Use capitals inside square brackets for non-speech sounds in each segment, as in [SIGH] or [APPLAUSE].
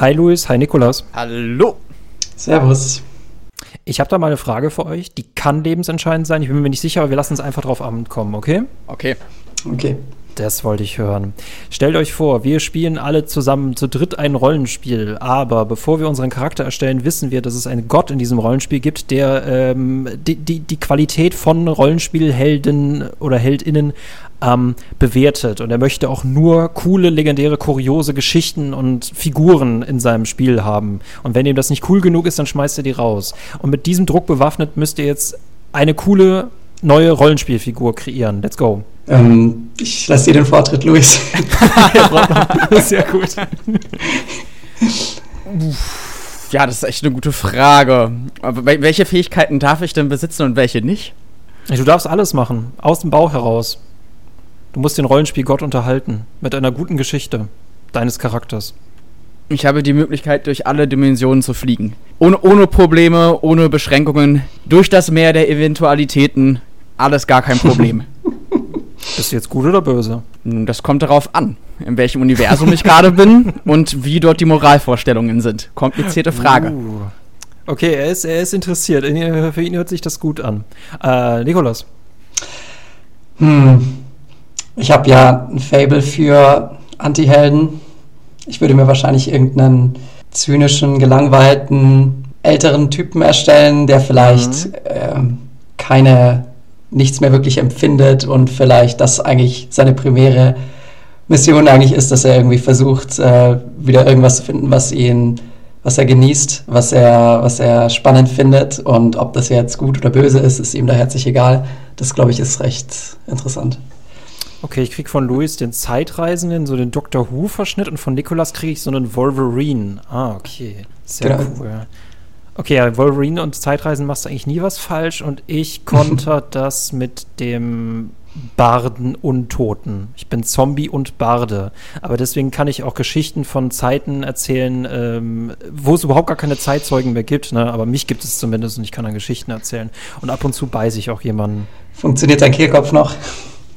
Hi Luis, hi Nikolas. Hallo. Servus. Ich habe da mal eine Frage für euch, die kann lebensentscheidend sein. Ich bin mir nicht sicher, aber wir lassen es einfach drauf ankommen, okay? Okay. Okay. Das wollte ich hören. Stellt euch vor, wir spielen alle zusammen zu dritt ein Rollenspiel, aber bevor wir unseren Charakter erstellen, wissen wir, dass es einen Gott in diesem Rollenspiel gibt, der ähm, die, die, die Qualität von Rollenspielhelden oder Heldinnen ähm, bewertet. Und er möchte auch nur coole, legendäre, kuriose Geschichten und Figuren in seinem Spiel haben. Und wenn ihm das nicht cool genug ist, dann schmeißt er die raus. Und mit diesem Druck bewaffnet müsst ihr jetzt eine coole neue Rollenspielfigur kreieren. Let's go. Ähm, ich lasse dir den Vortritt, Luis. [LAUGHS] Sehr gut. Ja, das ist echt eine gute Frage. Aber welche Fähigkeiten darf ich denn besitzen und welche nicht? Du darfst alles machen, aus dem Bauch heraus. Du musst den Rollenspielgott unterhalten, mit einer guten Geschichte deines Charakters. Ich habe die Möglichkeit, durch alle Dimensionen zu fliegen. Ohne, ohne Probleme, ohne Beschränkungen, durch das Meer der Eventualitäten. Alles gar kein Problem. [LAUGHS] Bist du jetzt gut oder böse? Das kommt darauf an, in welchem Universum ich gerade bin [LAUGHS] und wie dort die Moralvorstellungen sind. Komplizierte Frage. Uh. Okay, er ist, er ist interessiert. Für ihn hört sich das gut an. Äh, Nikolas. Hm. Ich habe ja ein Fable für Anti-Helden. Ich würde mir wahrscheinlich irgendeinen zynischen, gelangweilten, älteren Typen erstellen, der vielleicht mhm. äh, keine nichts mehr wirklich empfindet und vielleicht das eigentlich seine primäre Mission eigentlich ist, dass er irgendwie versucht, äh, wieder irgendwas zu finden, was ihn, was er genießt, was er, was er spannend findet und ob das jetzt gut oder böse ist, ist ihm da herzlich egal. Das glaube ich ist recht interessant. Okay, ich kriege von Louis den Zeitreisenden, so den Doctor Who-Verschnitt und von Nicolas kriege ich so einen Wolverine. Ah, okay. Sehr genau. cool. Okay, ja, Wolverine und Zeitreisen machst du eigentlich nie was falsch und ich [LAUGHS] konter das mit dem Barden Untoten. Ich bin Zombie und Barde. Aber deswegen kann ich auch Geschichten von Zeiten erzählen, ähm, wo es überhaupt gar keine Zeitzeugen mehr gibt. Ne? Aber mich gibt es zumindest und ich kann dann Geschichten erzählen. Und ab und zu beiße ich auch jemanden. Funktioniert dein Kehlkopf noch?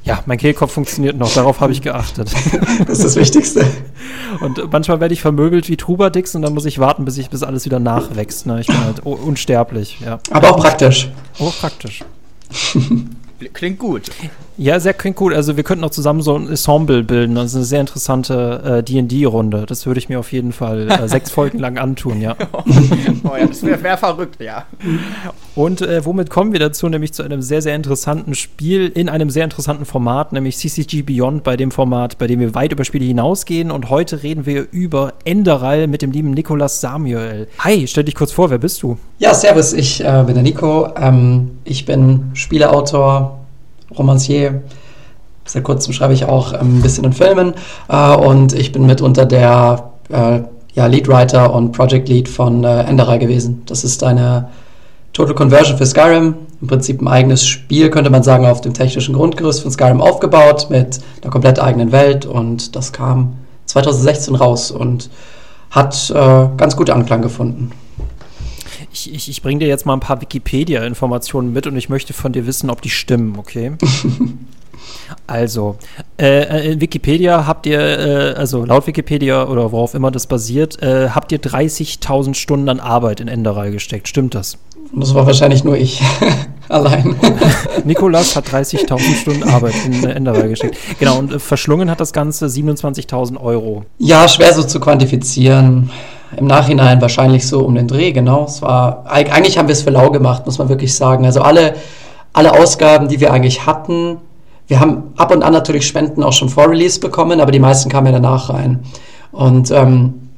Ja, mein Kehlkopf funktioniert noch, darauf habe ich geachtet. [LAUGHS] das ist das Wichtigste. Und manchmal werde ich vermöbelt wie Trubadix und dann muss ich warten, bis ich bis alles wieder nachwächst. Ne? Ich bin halt unsterblich, ja. Aber auch praktisch. Auch praktisch. Klingt gut. Ja, sehr klingt gut. Also wir könnten auch zusammen so ein Ensemble bilden. Das ist eine sehr interessante äh, D&D-Runde. Das würde ich mir auf jeden Fall äh, [LAUGHS] sechs Folgen lang antun, ja. [LAUGHS] oh ja, das wäre wär verrückt, ja. Und äh, womit kommen wir dazu? Nämlich zu einem sehr, sehr interessanten Spiel in einem sehr interessanten Format, nämlich CCG Beyond bei dem Format, bei dem wir weit über Spiele hinausgehen. Und heute reden wir über Enderal mit dem lieben Nikolas Samuel. Hi, stell dich kurz vor, wer bist du? Ja, servus, ich äh, bin der Nico. Ähm, ich bin Spieleautor, Romancier. Seit kurzem schreibe ich auch ähm, ein bisschen in Filmen äh, und ich bin mitunter der äh, ja, Leadwriter und Project Lead von äh, Enderai gewesen. Das ist eine Total Conversion für Skyrim. Im Prinzip ein eigenes Spiel, könnte man sagen, auf dem technischen Grundgerüst von Skyrim aufgebaut mit einer komplett eigenen Welt und das kam 2016 raus und hat äh, ganz gut Anklang gefunden. Ich, ich, ich bringe dir jetzt mal ein paar Wikipedia-Informationen mit und ich möchte von dir wissen, ob die stimmen, okay? [LAUGHS] also, äh, in Wikipedia habt ihr, äh, also laut Wikipedia oder worauf immer das basiert, äh, habt ihr 30.000 Stunden an Arbeit in Enderal gesteckt. Stimmt das? Das war wahrscheinlich nur ich [LAUGHS] allein. [LAUGHS] Nikolas hat 30.000 Stunden Arbeit in Enderal gesteckt. Genau, und äh, verschlungen hat das Ganze 27.000 Euro. Ja, schwer so zu quantifizieren im Nachhinein wahrscheinlich so um den Dreh, genau. Es war, eigentlich haben wir es für lau gemacht, muss man wirklich sagen. Also alle, alle Ausgaben, die wir eigentlich hatten, wir haben ab und an natürlich Spenden auch schon vor Release bekommen, aber die meisten kamen ja danach rein. Und ähm,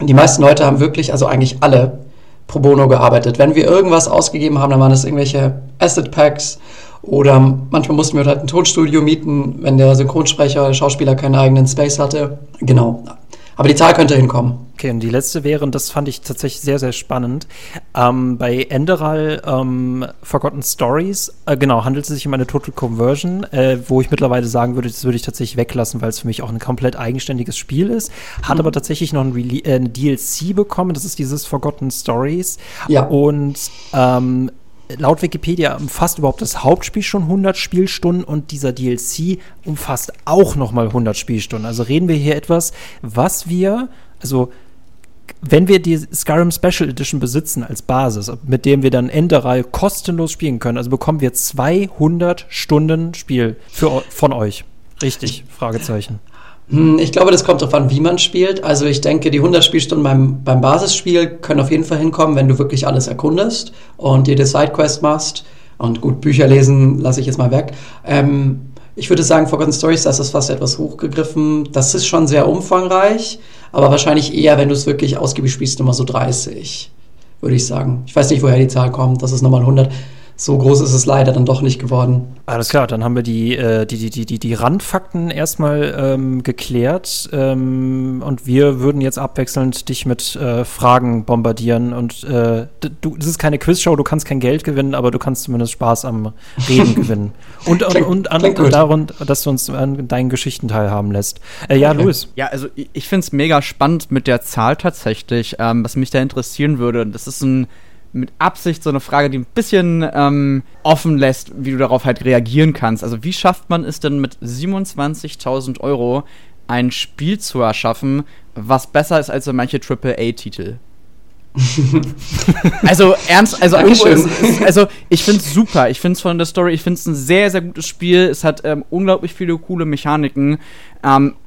die meisten Leute haben wirklich, also eigentlich alle, pro bono gearbeitet. Wenn wir irgendwas ausgegeben haben, dann waren es irgendwelche Asset Packs oder manchmal mussten wir halt ein Tonstudio mieten, wenn der Synchronsprecher oder Schauspieler keinen eigenen Space hatte. Genau. Aber die Zahl könnte hinkommen. Okay, und die letzte wäre, und das fand ich tatsächlich sehr, sehr spannend, ähm, bei Enderal ähm, Forgotten Stories, äh, genau, handelt es sich um eine Total Conversion, äh, wo ich mittlerweile sagen würde, das würde ich tatsächlich weglassen, weil es für mich auch ein komplett eigenständiges Spiel ist. Hat mhm. aber tatsächlich noch ein, Rele äh, ein DLC bekommen, das ist dieses Forgotten Stories. Ja. Und ähm, laut Wikipedia umfasst überhaupt das Hauptspiel schon 100 Spielstunden und dieser DLC umfasst auch nochmal 100 Spielstunden. Also reden wir hier etwas, was wir, also wenn wir die Skyrim Special Edition besitzen als Basis, mit dem wir dann Enderal kostenlos spielen können, also bekommen wir 200 Stunden Spiel für, von euch. Richtig, Fragezeichen. Hm, ich glaube, das kommt darauf an, wie man spielt. Also ich denke, die 100 Spielstunden beim, beim Basisspiel können auf jeden Fall hinkommen, wenn du wirklich alles erkundest und jede Sidequest machst. Und gut, Bücher lesen lasse ich jetzt mal weg. Ähm, ich würde sagen, Forgotten Stories, das ist fast etwas hochgegriffen. Das ist schon sehr umfangreich, aber wahrscheinlich eher, wenn du es wirklich ausgiebig spielst, immer so 30, würde ich sagen. Ich weiß nicht, woher die Zahl kommt, das ist nochmal 100 so groß ist es leider dann doch nicht geworden. Alles klar, dann haben wir die, äh, die, die, die, die Randfakten erstmal ähm, geklärt ähm, und wir würden jetzt abwechselnd dich mit äh, Fragen bombardieren und äh, du, das ist keine Quizshow, du kannst kein Geld gewinnen, aber du kannst zumindest Spaß am Reden [LAUGHS] gewinnen. Und, klingt, und, an, darum, dass du uns an deinen Geschichten teilhaben lässt. Äh, ja, okay. Luis. Ja, also ich, ich finde es mega spannend mit der Zahl tatsächlich, ähm, was mich da interessieren würde. Das ist ein mit Absicht so eine Frage, die ein bisschen ähm, offen lässt, wie du darauf halt reagieren kannst. Also wie schafft man es denn mit 27.000 Euro ein Spiel zu erschaffen, was besser ist als so manche AAA-Titel? [LAUGHS] also ernst, also, ist, also ich finde es super. Ich finde es von der Story, ich finde es ein sehr, sehr gutes Spiel. Es hat ähm, unglaublich viele coole Mechaniken. Ähm, äh,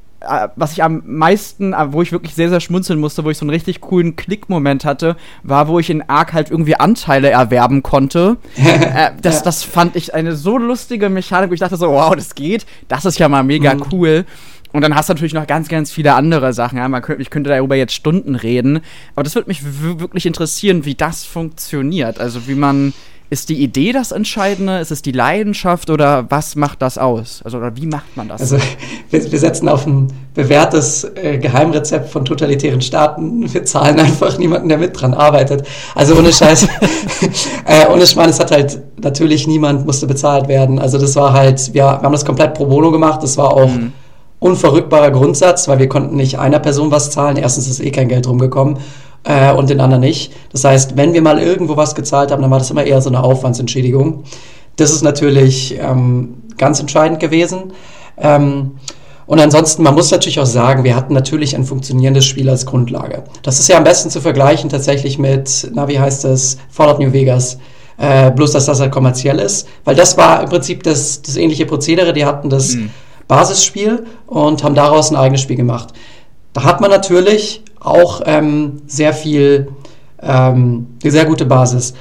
was ich am meisten, äh, wo ich wirklich sehr, sehr schmunzeln musste, wo ich so einen richtig coolen Klick-Moment hatte, war, wo ich in Ark halt irgendwie Anteile erwerben konnte. [LAUGHS] äh, das, das fand ich eine so lustige Mechanik, wo ich dachte so, wow, das geht. Das ist ja mal mega mhm. cool. Und dann hast du natürlich noch ganz, ganz viele andere Sachen. Ja? Man könnte, ich könnte darüber jetzt Stunden reden. Aber das würde mich wirklich interessieren, wie das funktioniert. Also wie man ist die Idee das Entscheidende? Ist es die Leidenschaft oder was macht das aus? Also oder wie macht man das? Also wir, wir setzen auf ein bewährtes äh, Geheimrezept von totalitären Staaten. Wir zahlen einfach niemanden, der mit dran arbeitet. Also ohne Scheiß, [LAUGHS] äh, ohne Schmarrn, es hat halt natürlich niemand musste bezahlt werden. Also das war halt, wir, wir haben das komplett pro bono gemacht. Das war auch mhm. unverrückbarer Grundsatz, weil wir konnten nicht einer Person was zahlen. Erstens ist eh kein Geld rumgekommen äh, und den anderen nicht. Das heißt, wenn wir mal irgendwo was gezahlt haben, dann war das immer eher so eine Aufwandsentschädigung. Das ist natürlich ähm, ganz entscheidend gewesen. Ähm, und ansonsten, man muss natürlich auch sagen, wir hatten natürlich ein funktionierendes Spiel als Grundlage. Das ist ja am besten zu vergleichen tatsächlich mit, na, wie heißt das, Fallout New Vegas. Äh, bloß, dass das halt kommerziell ist. Weil das war im Prinzip das, das ähnliche Prozedere. Die hatten das mhm. Basisspiel und haben daraus ein eigenes Spiel gemacht. Da hat man natürlich auch ähm, sehr viel, ähm, eine sehr gute Basis.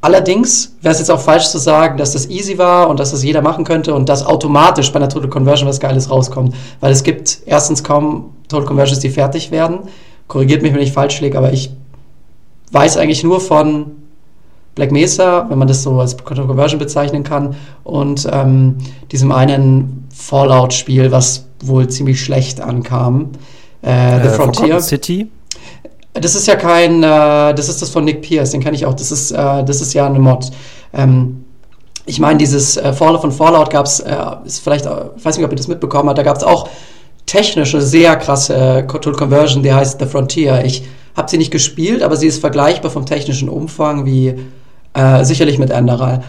Allerdings wäre es jetzt auch falsch zu sagen, dass das easy war und dass das jeder machen könnte und dass automatisch bei einer Total Conversion was Geiles rauskommt. Weil es gibt erstens kaum Total Conversions, die fertig werden. Korrigiert mich, wenn ich falsch liege, aber ich weiß eigentlich nur von Black Mesa, wenn man das so als Total Conversion bezeichnen kann, und ähm, diesem einen Fallout-Spiel, was wohl ziemlich schlecht ankam. Äh, The äh, Frontier. City. Das ist ja kein, äh, das ist das von Nick Pierce, den kenne ich auch. Das ist, äh, das ist ja eine Mod. Ähm, ich meine, dieses äh, Fallout von Fallout gab es, äh, ist vielleicht, ich weiß nicht, ob ihr das mitbekommen habt, da gab es auch technische, sehr krasse Tool Conversion, die heißt The Frontier. Ich habe sie nicht gespielt, aber sie ist vergleichbar vom technischen Umfang wie sicherlich mit Enderal.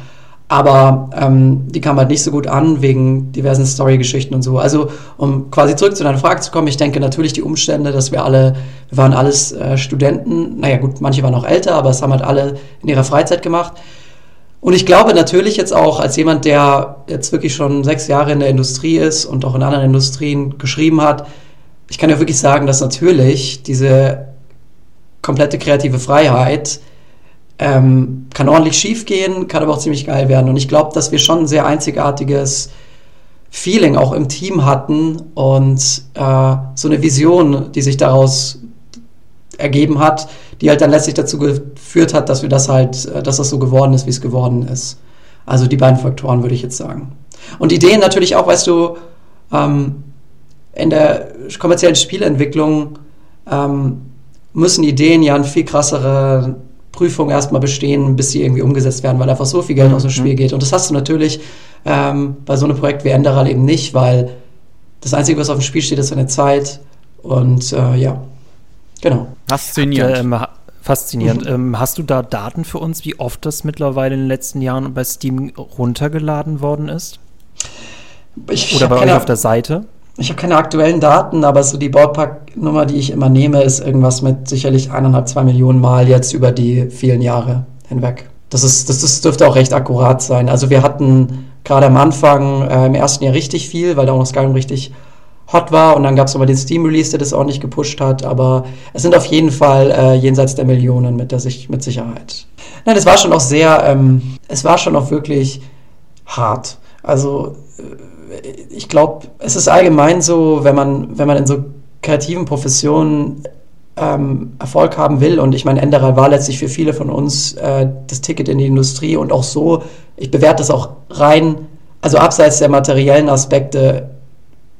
Aber ähm, die kam halt nicht so gut an wegen diversen Story-Geschichten und so. Also, um quasi zurück zu deiner Frage zu kommen, ich denke natürlich die Umstände, dass wir alle, wir waren alles äh, Studenten, naja gut, manche waren auch älter, aber es haben halt alle in ihrer Freizeit gemacht. Und ich glaube natürlich jetzt auch als jemand, der jetzt wirklich schon sechs Jahre in der Industrie ist und auch in anderen Industrien geschrieben hat, ich kann ja wirklich sagen, dass natürlich diese komplette kreative Freiheit ähm, kann ordentlich schief gehen, kann aber auch ziemlich geil werden. Und ich glaube, dass wir schon ein sehr einzigartiges Feeling auch im Team hatten und äh, so eine Vision, die sich daraus ergeben hat, die halt dann letztlich dazu geführt hat, dass wir das halt, äh, dass das so geworden ist, wie es geworden ist. Also die beiden Faktoren würde ich jetzt sagen. Und Ideen natürlich auch, weißt du, ähm, in der kommerziellen Spielentwicklung ähm, müssen Ideen ja ein viel krassere Prüfung erstmal bestehen, bis sie irgendwie umgesetzt werden, weil einfach so viel Geld mhm. aus dem Spiel geht. Und das hast du natürlich ähm, bei so einem Projekt wie Enderal eben nicht, weil das Einzige, was auf dem Spiel steht, ist eine Zeit. Und äh, ja, genau. Faszinierend. Ähm, faszinierend. Mhm. Ähm, hast du da Daten für uns, wie oft das mittlerweile in den letzten Jahren bei Steam runtergeladen worden ist? Ich Oder bei euch auf der Seite? Ich habe keine aktuellen Daten, aber so die Ballpark-Nummer, die ich immer nehme, ist irgendwas mit sicherlich eineinhalb, zwei Millionen Mal jetzt über die vielen Jahre hinweg. Das, ist, das, das dürfte auch recht akkurat sein. Also wir hatten gerade am Anfang äh, im ersten Jahr richtig viel, weil da auch noch Skyrim richtig hot war und dann gab es nochmal den Steam-Release, der das ordentlich gepusht hat, aber es sind auf jeden Fall äh, jenseits der Millionen mit, der sich, mit Sicherheit. Nein, es war schon auch sehr, ähm, es war schon auch wirklich hart. Also äh, ich glaube, es ist allgemein so, wenn man, wenn man in so kreativen Professionen ähm, Erfolg haben will. Und ich meine, Enderal war letztlich für viele von uns äh, das Ticket in die Industrie und auch so, ich bewerte das auch rein, also abseits der materiellen Aspekte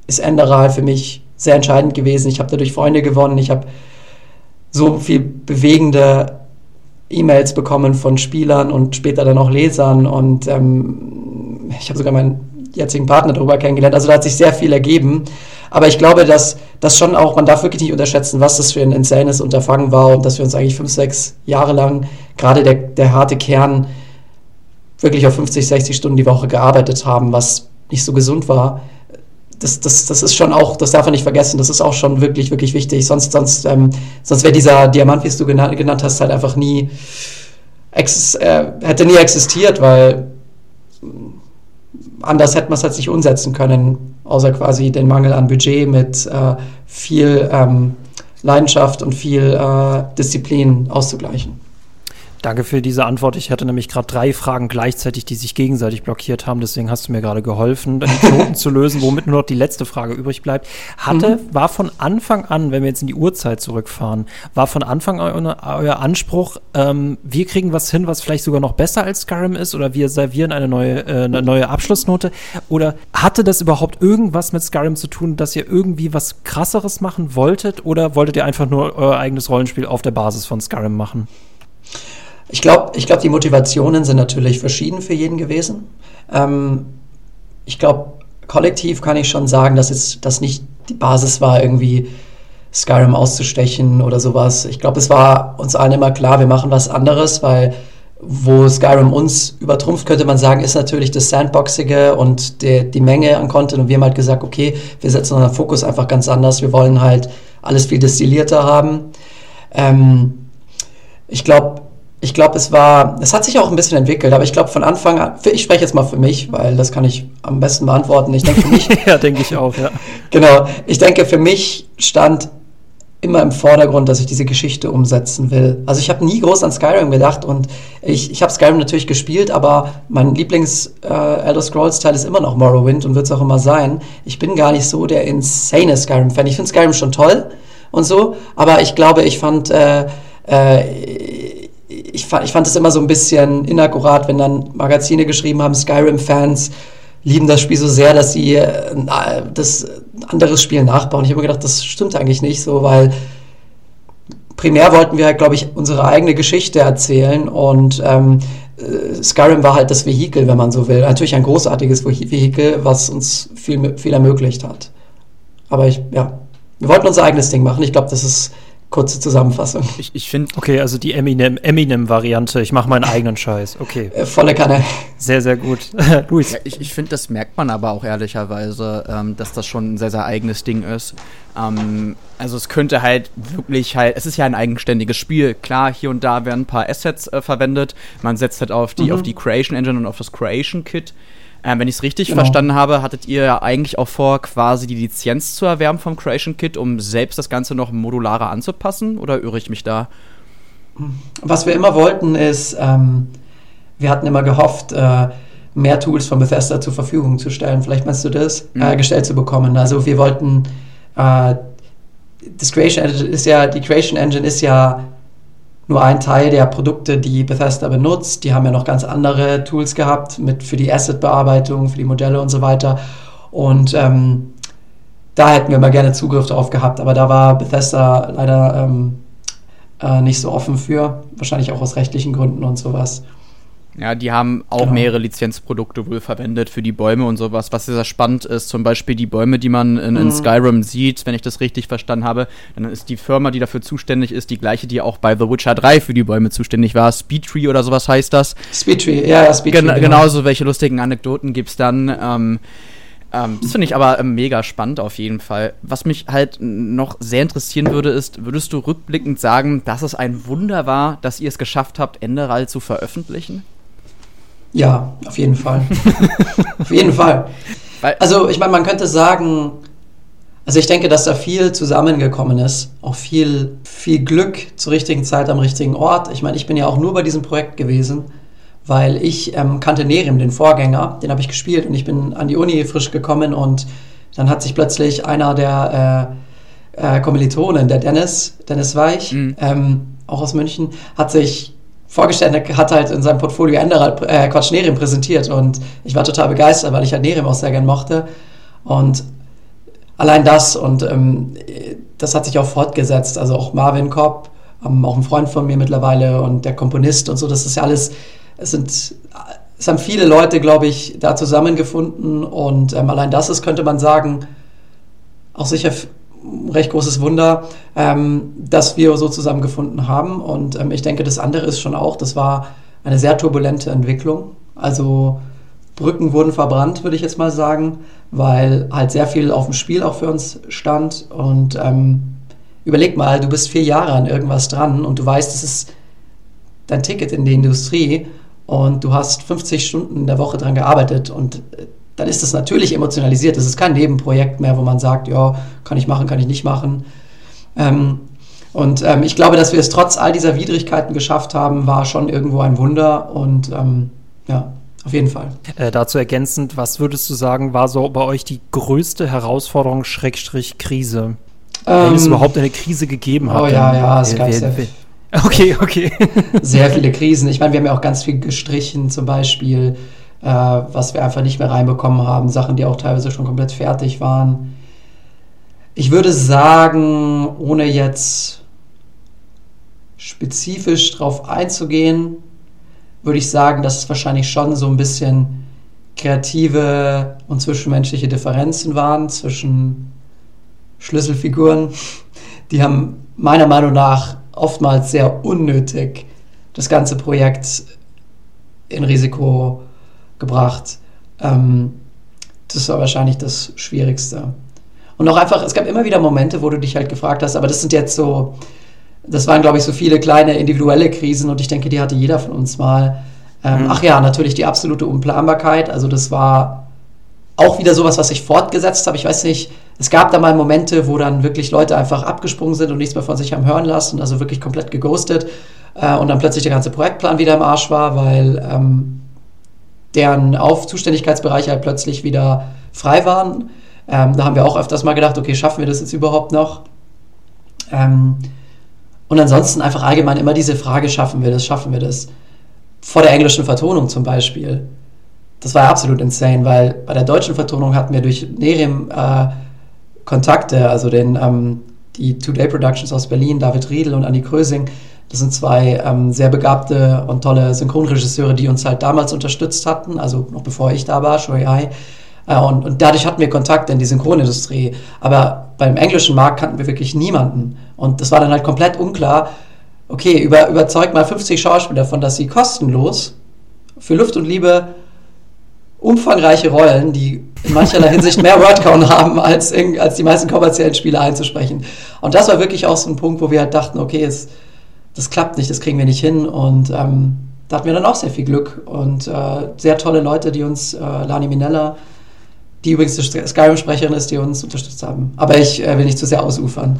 ist Enderal für mich sehr entscheidend gewesen. Ich habe dadurch Freunde gewonnen, ich habe so viel bewegende E-Mails bekommen von Spielern und später dann auch Lesern und ähm, ich habe sogar meinen jetzigen Partner darüber kennengelernt. Also da hat sich sehr viel ergeben. Aber ich glaube, dass das schon auch, man darf wirklich nicht unterschätzen, was das für ein insanes Unterfangen war und dass wir uns eigentlich fünf, sechs Jahre lang, gerade der, der harte Kern, wirklich auf 50, 60 Stunden die Woche gearbeitet haben, was nicht so gesund war. Das, das, das ist schon auch, das darf man nicht vergessen, das ist auch schon wirklich, wirklich wichtig. Sonst, sonst, ähm, sonst wäre dieser Diamant, wie es du genannt, genannt, hast, halt einfach nie, äh, hätte nie existiert, weil anders hätte man es halt nicht umsetzen können, außer quasi den Mangel an Budget mit äh, viel ähm, Leidenschaft und viel äh, Disziplin auszugleichen. Danke für diese Antwort. Ich hatte nämlich gerade drei Fragen gleichzeitig, die sich gegenseitig blockiert haben. Deswegen hast du mir gerade geholfen, die Knoten zu lösen, womit nur noch die letzte Frage übrig bleibt. Hatte, mhm. war von Anfang an, wenn wir jetzt in die Uhrzeit zurückfahren, war von Anfang an euer, euer Anspruch, ähm, wir kriegen was hin, was vielleicht sogar noch besser als Skyrim ist oder wir servieren eine neue, äh, eine neue Abschlussnote? Oder hatte das überhaupt irgendwas mit Skyrim zu tun, dass ihr irgendwie was krasseres machen wolltet? Oder wolltet ihr einfach nur euer eigenes Rollenspiel auf der Basis von Skyrim machen? Ich glaube, ich glaub, die Motivationen sind natürlich verschieden für jeden gewesen. Ähm, ich glaube, kollektiv kann ich schon sagen, dass es das nicht die Basis war, irgendwie Skyrim auszustechen oder sowas. Ich glaube, es war uns allen immer klar, wir machen was anderes, weil wo Skyrim uns übertrumpft, könnte man sagen, ist natürlich das Sandboxige und die, die Menge an Content. Und wir haben halt gesagt, okay, wir setzen unseren Fokus einfach ganz anders. Wir wollen halt alles viel destillierter haben. Ähm, ich glaube, ich glaube, es war, es hat sich auch ein bisschen entwickelt, aber ich glaube von Anfang an, ich spreche jetzt mal für mich, weil das kann ich am besten beantworten. Ich denke für mich. [LAUGHS] ja, denke ich auch, ja. Genau. Ich denke, für mich stand immer im Vordergrund, dass ich diese Geschichte umsetzen will. Also ich habe nie groß an Skyrim gedacht und ich, ich habe Skyrim natürlich gespielt, aber mein Lieblings äh, Elder Scrolls Teil ist immer noch Morrowind und wird es auch immer sein. Ich bin gar nicht so der insane Skyrim-Fan. Ich finde Skyrim schon toll und so, aber ich glaube, ich fand äh, äh, ich, fand, ich fand es immer so ein bisschen inakkurat, wenn dann Magazine geschrieben haben, Skyrim-Fans lieben das Spiel so sehr, dass sie äh, das anderes Spiel nachbauen. Ich habe mir gedacht, das stimmt eigentlich nicht so, weil primär wollten wir halt, glaube ich, unsere eigene Geschichte erzählen und ähm, äh, Skyrim war halt das Vehikel, wenn man so will. Natürlich ein großartiges Vehikel, was uns viel, viel ermöglicht hat. Aber ich, ja, wir wollten unser eigenes Ding machen. Ich glaube, das ist kurze Zusammenfassung. Ich, ich finde. Okay, also die Eminem-Variante. Eminem ich mache meinen eigenen Scheiß. Okay. Äh, volle Kanne. Sehr, sehr gut. [LAUGHS] Luis. Ja, ich ich finde, das merkt man aber auch ehrlicherweise, ähm, dass das schon ein sehr, sehr eigenes Ding ist. Ähm, also es könnte halt wirklich halt, es ist ja ein eigenständiges Spiel. Klar, hier und da werden ein paar Assets äh, verwendet. Man setzt halt auf die, mhm. auf die Creation Engine und auf das Creation Kit. Ähm, wenn ich es richtig genau. verstanden habe, hattet ihr ja eigentlich auch vor, quasi die Lizenz zu erwerben vom Creation Kit, um selbst das Ganze noch modularer anzupassen? Oder irre ich mich da? Was wir immer wollten, ist, ähm, wir hatten immer gehofft, äh, mehr Tools von Bethesda zur Verfügung zu stellen. Vielleicht meinst du das? Mhm. Äh, gestellt zu bekommen. Also wir wollten, äh, das Creation Engine ist ja, die Creation Engine ist ja nur ein Teil der Produkte, die Bethesda benutzt. Die haben ja noch ganz andere Tools gehabt mit für die Asset-Bearbeitung, für die Modelle und so weiter. Und ähm, da hätten wir mal gerne Zugriff darauf gehabt, aber da war Bethesda leider ähm, äh, nicht so offen für, wahrscheinlich auch aus rechtlichen Gründen und sowas. Ja, die haben auch genau. mehrere Lizenzprodukte wohl verwendet für die Bäume und sowas, was sehr spannend ist. Zum Beispiel die Bäume, die man in, in mhm. Skyrim sieht, wenn ich das richtig verstanden habe. Dann ist die Firma, die dafür zuständig ist, die gleiche, die auch bei The Witcher 3 für die Bäume zuständig war. Speedtree oder sowas heißt das. Speedtree, ja, ja, Speedtree. Gen genau. Genauso, welche lustigen Anekdoten gibt es dann. Ähm, Ähm, das finde ich aber äh, mega spannend auf jeden Fall. Was mich halt noch sehr interessieren würde, ist, würdest du rückblickend sagen, dass es ein Wunder war, dass ihr es geschafft habt, Enderal zu veröffentlichen? Ja, auf jeden Fall. [LAUGHS] auf jeden Fall. Also, ich meine, man könnte sagen, also ich denke, dass da viel zusammengekommen ist. Auch viel, viel Glück zur richtigen Zeit am richtigen Ort. Ich meine, ich bin ja auch nur bei diesem Projekt gewesen, weil ich ähm, kannte Nerim, den Vorgänger, den habe ich gespielt und ich bin an die Uni frisch gekommen und dann hat sich plötzlich einer der äh, äh, Kommilitonen, der Dennis, Dennis Weich, mhm. ähm, auch aus München, hat sich vorgestellt, er hat halt in seinem Portfolio Enderal, äh, Quatsch, Nerim präsentiert und ich war total begeistert, weil ich halt Nerim auch sehr gern mochte. Und allein das und ähm, das hat sich auch fortgesetzt, also auch Marvin Kopp, ähm, auch ein Freund von mir mittlerweile und der Komponist und so, das ist ja alles, es sind, es haben viele Leute, glaube ich, da zusammengefunden und ähm, allein das ist, könnte man sagen, auch sicher recht großes Wunder, ähm, dass wir so zusammengefunden haben. Und ähm, ich denke, das andere ist schon auch, das war eine sehr turbulente Entwicklung. Also Brücken wurden verbrannt, würde ich jetzt mal sagen, weil halt sehr viel auf dem Spiel auch für uns stand. Und ähm, überleg mal, du bist vier Jahre an irgendwas dran und du weißt, es ist dein Ticket in die Industrie und du hast 50 Stunden in der Woche dran gearbeitet und äh, dann ist das natürlich emotionalisiert. Das ist kein Nebenprojekt mehr, wo man sagt, ja, kann ich machen, kann ich nicht machen. Ähm, und ähm, ich glaube, dass wir es trotz all dieser Widrigkeiten geschafft haben, war schon irgendwo ein Wunder und ähm, ja, auf jeden Fall. Äh, dazu ergänzend, was würdest du sagen, war so bei euch die größte Herausforderung, Schrägstrich Krise? Wenn es ähm, überhaupt eine Krise gegeben hat. Oh ja, ja, es gab sehr, Okay, okay. sehr [LAUGHS] viele Krisen. Ich meine, wir haben ja auch ganz viel gestrichen, zum Beispiel äh, was wir einfach nicht mehr reinbekommen haben, Sachen, die auch teilweise schon komplett fertig waren. Ich würde sagen, ohne jetzt spezifisch drauf einzugehen, würde ich sagen, dass es wahrscheinlich schon so ein bisschen kreative und zwischenmenschliche Differenzen waren zwischen Schlüsselfiguren. Die haben meiner Meinung nach oftmals sehr unnötig das ganze Projekt in Risiko gebracht. Ähm, das war wahrscheinlich das Schwierigste. Und auch einfach, es gab immer wieder Momente, wo du dich halt gefragt hast, aber das sind jetzt so, das waren, glaube ich, so viele kleine individuelle Krisen und ich denke, die hatte jeder von uns mal. Ähm, mhm. Ach ja, natürlich die absolute Unplanbarkeit. Also das war auch wieder sowas, was ich fortgesetzt habe. Ich weiß nicht, es gab da mal Momente, wo dann wirklich Leute einfach abgesprungen sind und nichts mehr von sich haben hören lassen, also wirklich komplett geghostet äh, und dann plötzlich der ganze Projektplan wieder im Arsch war, weil ähm, deren Auf Zuständigkeitsbereiche halt plötzlich wieder frei waren. Ähm, da haben wir auch öfters mal gedacht, okay, schaffen wir das jetzt überhaupt noch? Ähm, und ansonsten einfach allgemein immer diese Frage, schaffen wir das, schaffen wir das? Vor der englischen Vertonung zum Beispiel. Das war absolut insane, weil bei der deutschen Vertonung hatten wir durch Nerim äh, Kontakte, also den, ähm, die Two-Day Productions aus Berlin, David Riedel und Annie Krösing, das sind zwei ähm, sehr begabte und tolle Synchronregisseure, die uns halt damals unterstützt hatten, also noch bevor ich da war, Shui Ai. Äh, und, und dadurch hatten wir Kontakt in die Synchronindustrie. Aber beim englischen Markt kannten wir wirklich niemanden. Und das war dann halt komplett unklar. Okay, über, überzeugt mal 50 Schauspieler davon, dass sie kostenlos für Luft und Liebe umfangreiche Rollen, die in mancherlei Hinsicht mehr [LAUGHS] Wordcount haben, als, als die meisten kommerziellen Spiele einzusprechen. Und das war wirklich auch so ein Punkt, wo wir halt dachten, okay, es das klappt nicht, das kriegen wir nicht hin. Und ähm, da hatten wir dann auch sehr viel Glück und äh, sehr tolle Leute, die uns, äh, Lani Minella, die übrigens die Skyrim-Sprecherin ist, die uns unterstützt haben. Aber ich äh, will nicht zu sehr ausufern.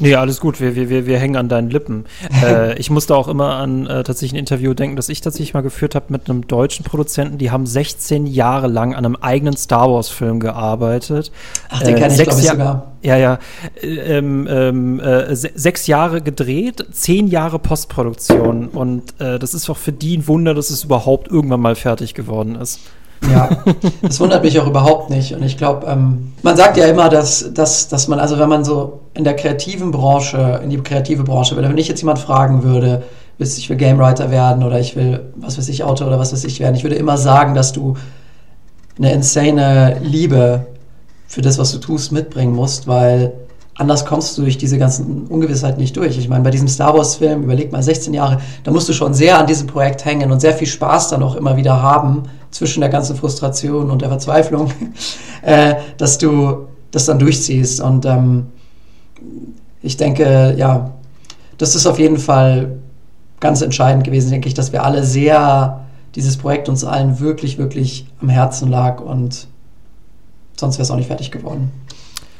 Nee, alles gut, wir, wir, wir hängen an deinen Lippen. [LAUGHS] äh, ich musste auch immer an äh, tatsächlich ein Interview denken, das ich tatsächlich mal geführt habe mit einem deutschen Produzenten, die haben 16 Jahre lang an einem eigenen Star Wars-Film gearbeitet. Ach, den äh, kenne ich, glaube ich, sogar. Ja, ja. Ähm, ähm, äh, sechs Jahre gedreht, zehn Jahre Postproduktion. Und äh, das ist auch für die ein Wunder, dass es überhaupt irgendwann mal fertig geworden ist. Ja, [LAUGHS] das wundert mich auch überhaupt nicht. Und ich glaube, ähm, man sagt ja immer, dass, dass, dass man, also wenn man so in der kreativen Branche, in die kreative Branche wenn ich jetzt jemand fragen würde, ich will Game Writer werden oder ich will, was weiß ich, Autor oder was weiß ich werden, ich würde immer sagen, dass du eine insane Liebe für das, was du tust, mitbringen musst, weil anders kommst du durch diese ganzen Ungewissheiten nicht durch. Ich meine, bei diesem Star Wars-Film, überleg mal 16 Jahre, da musst du schon sehr an diesem Projekt hängen und sehr viel Spaß dann auch immer wieder haben, zwischen der ganzen Frustration und der Verzweiflung, [LAUGHS] äh, dass du das dann durchziehst. Und ähm, ich denke, ja, das ist auf jeden Fall ganz entscheidend gewesen, denke ich, dass wir alle sehr, dieses Projekt uns allen wirklich, wirklich am Herzen lag und sonst wäre es auch nicht fertig geworden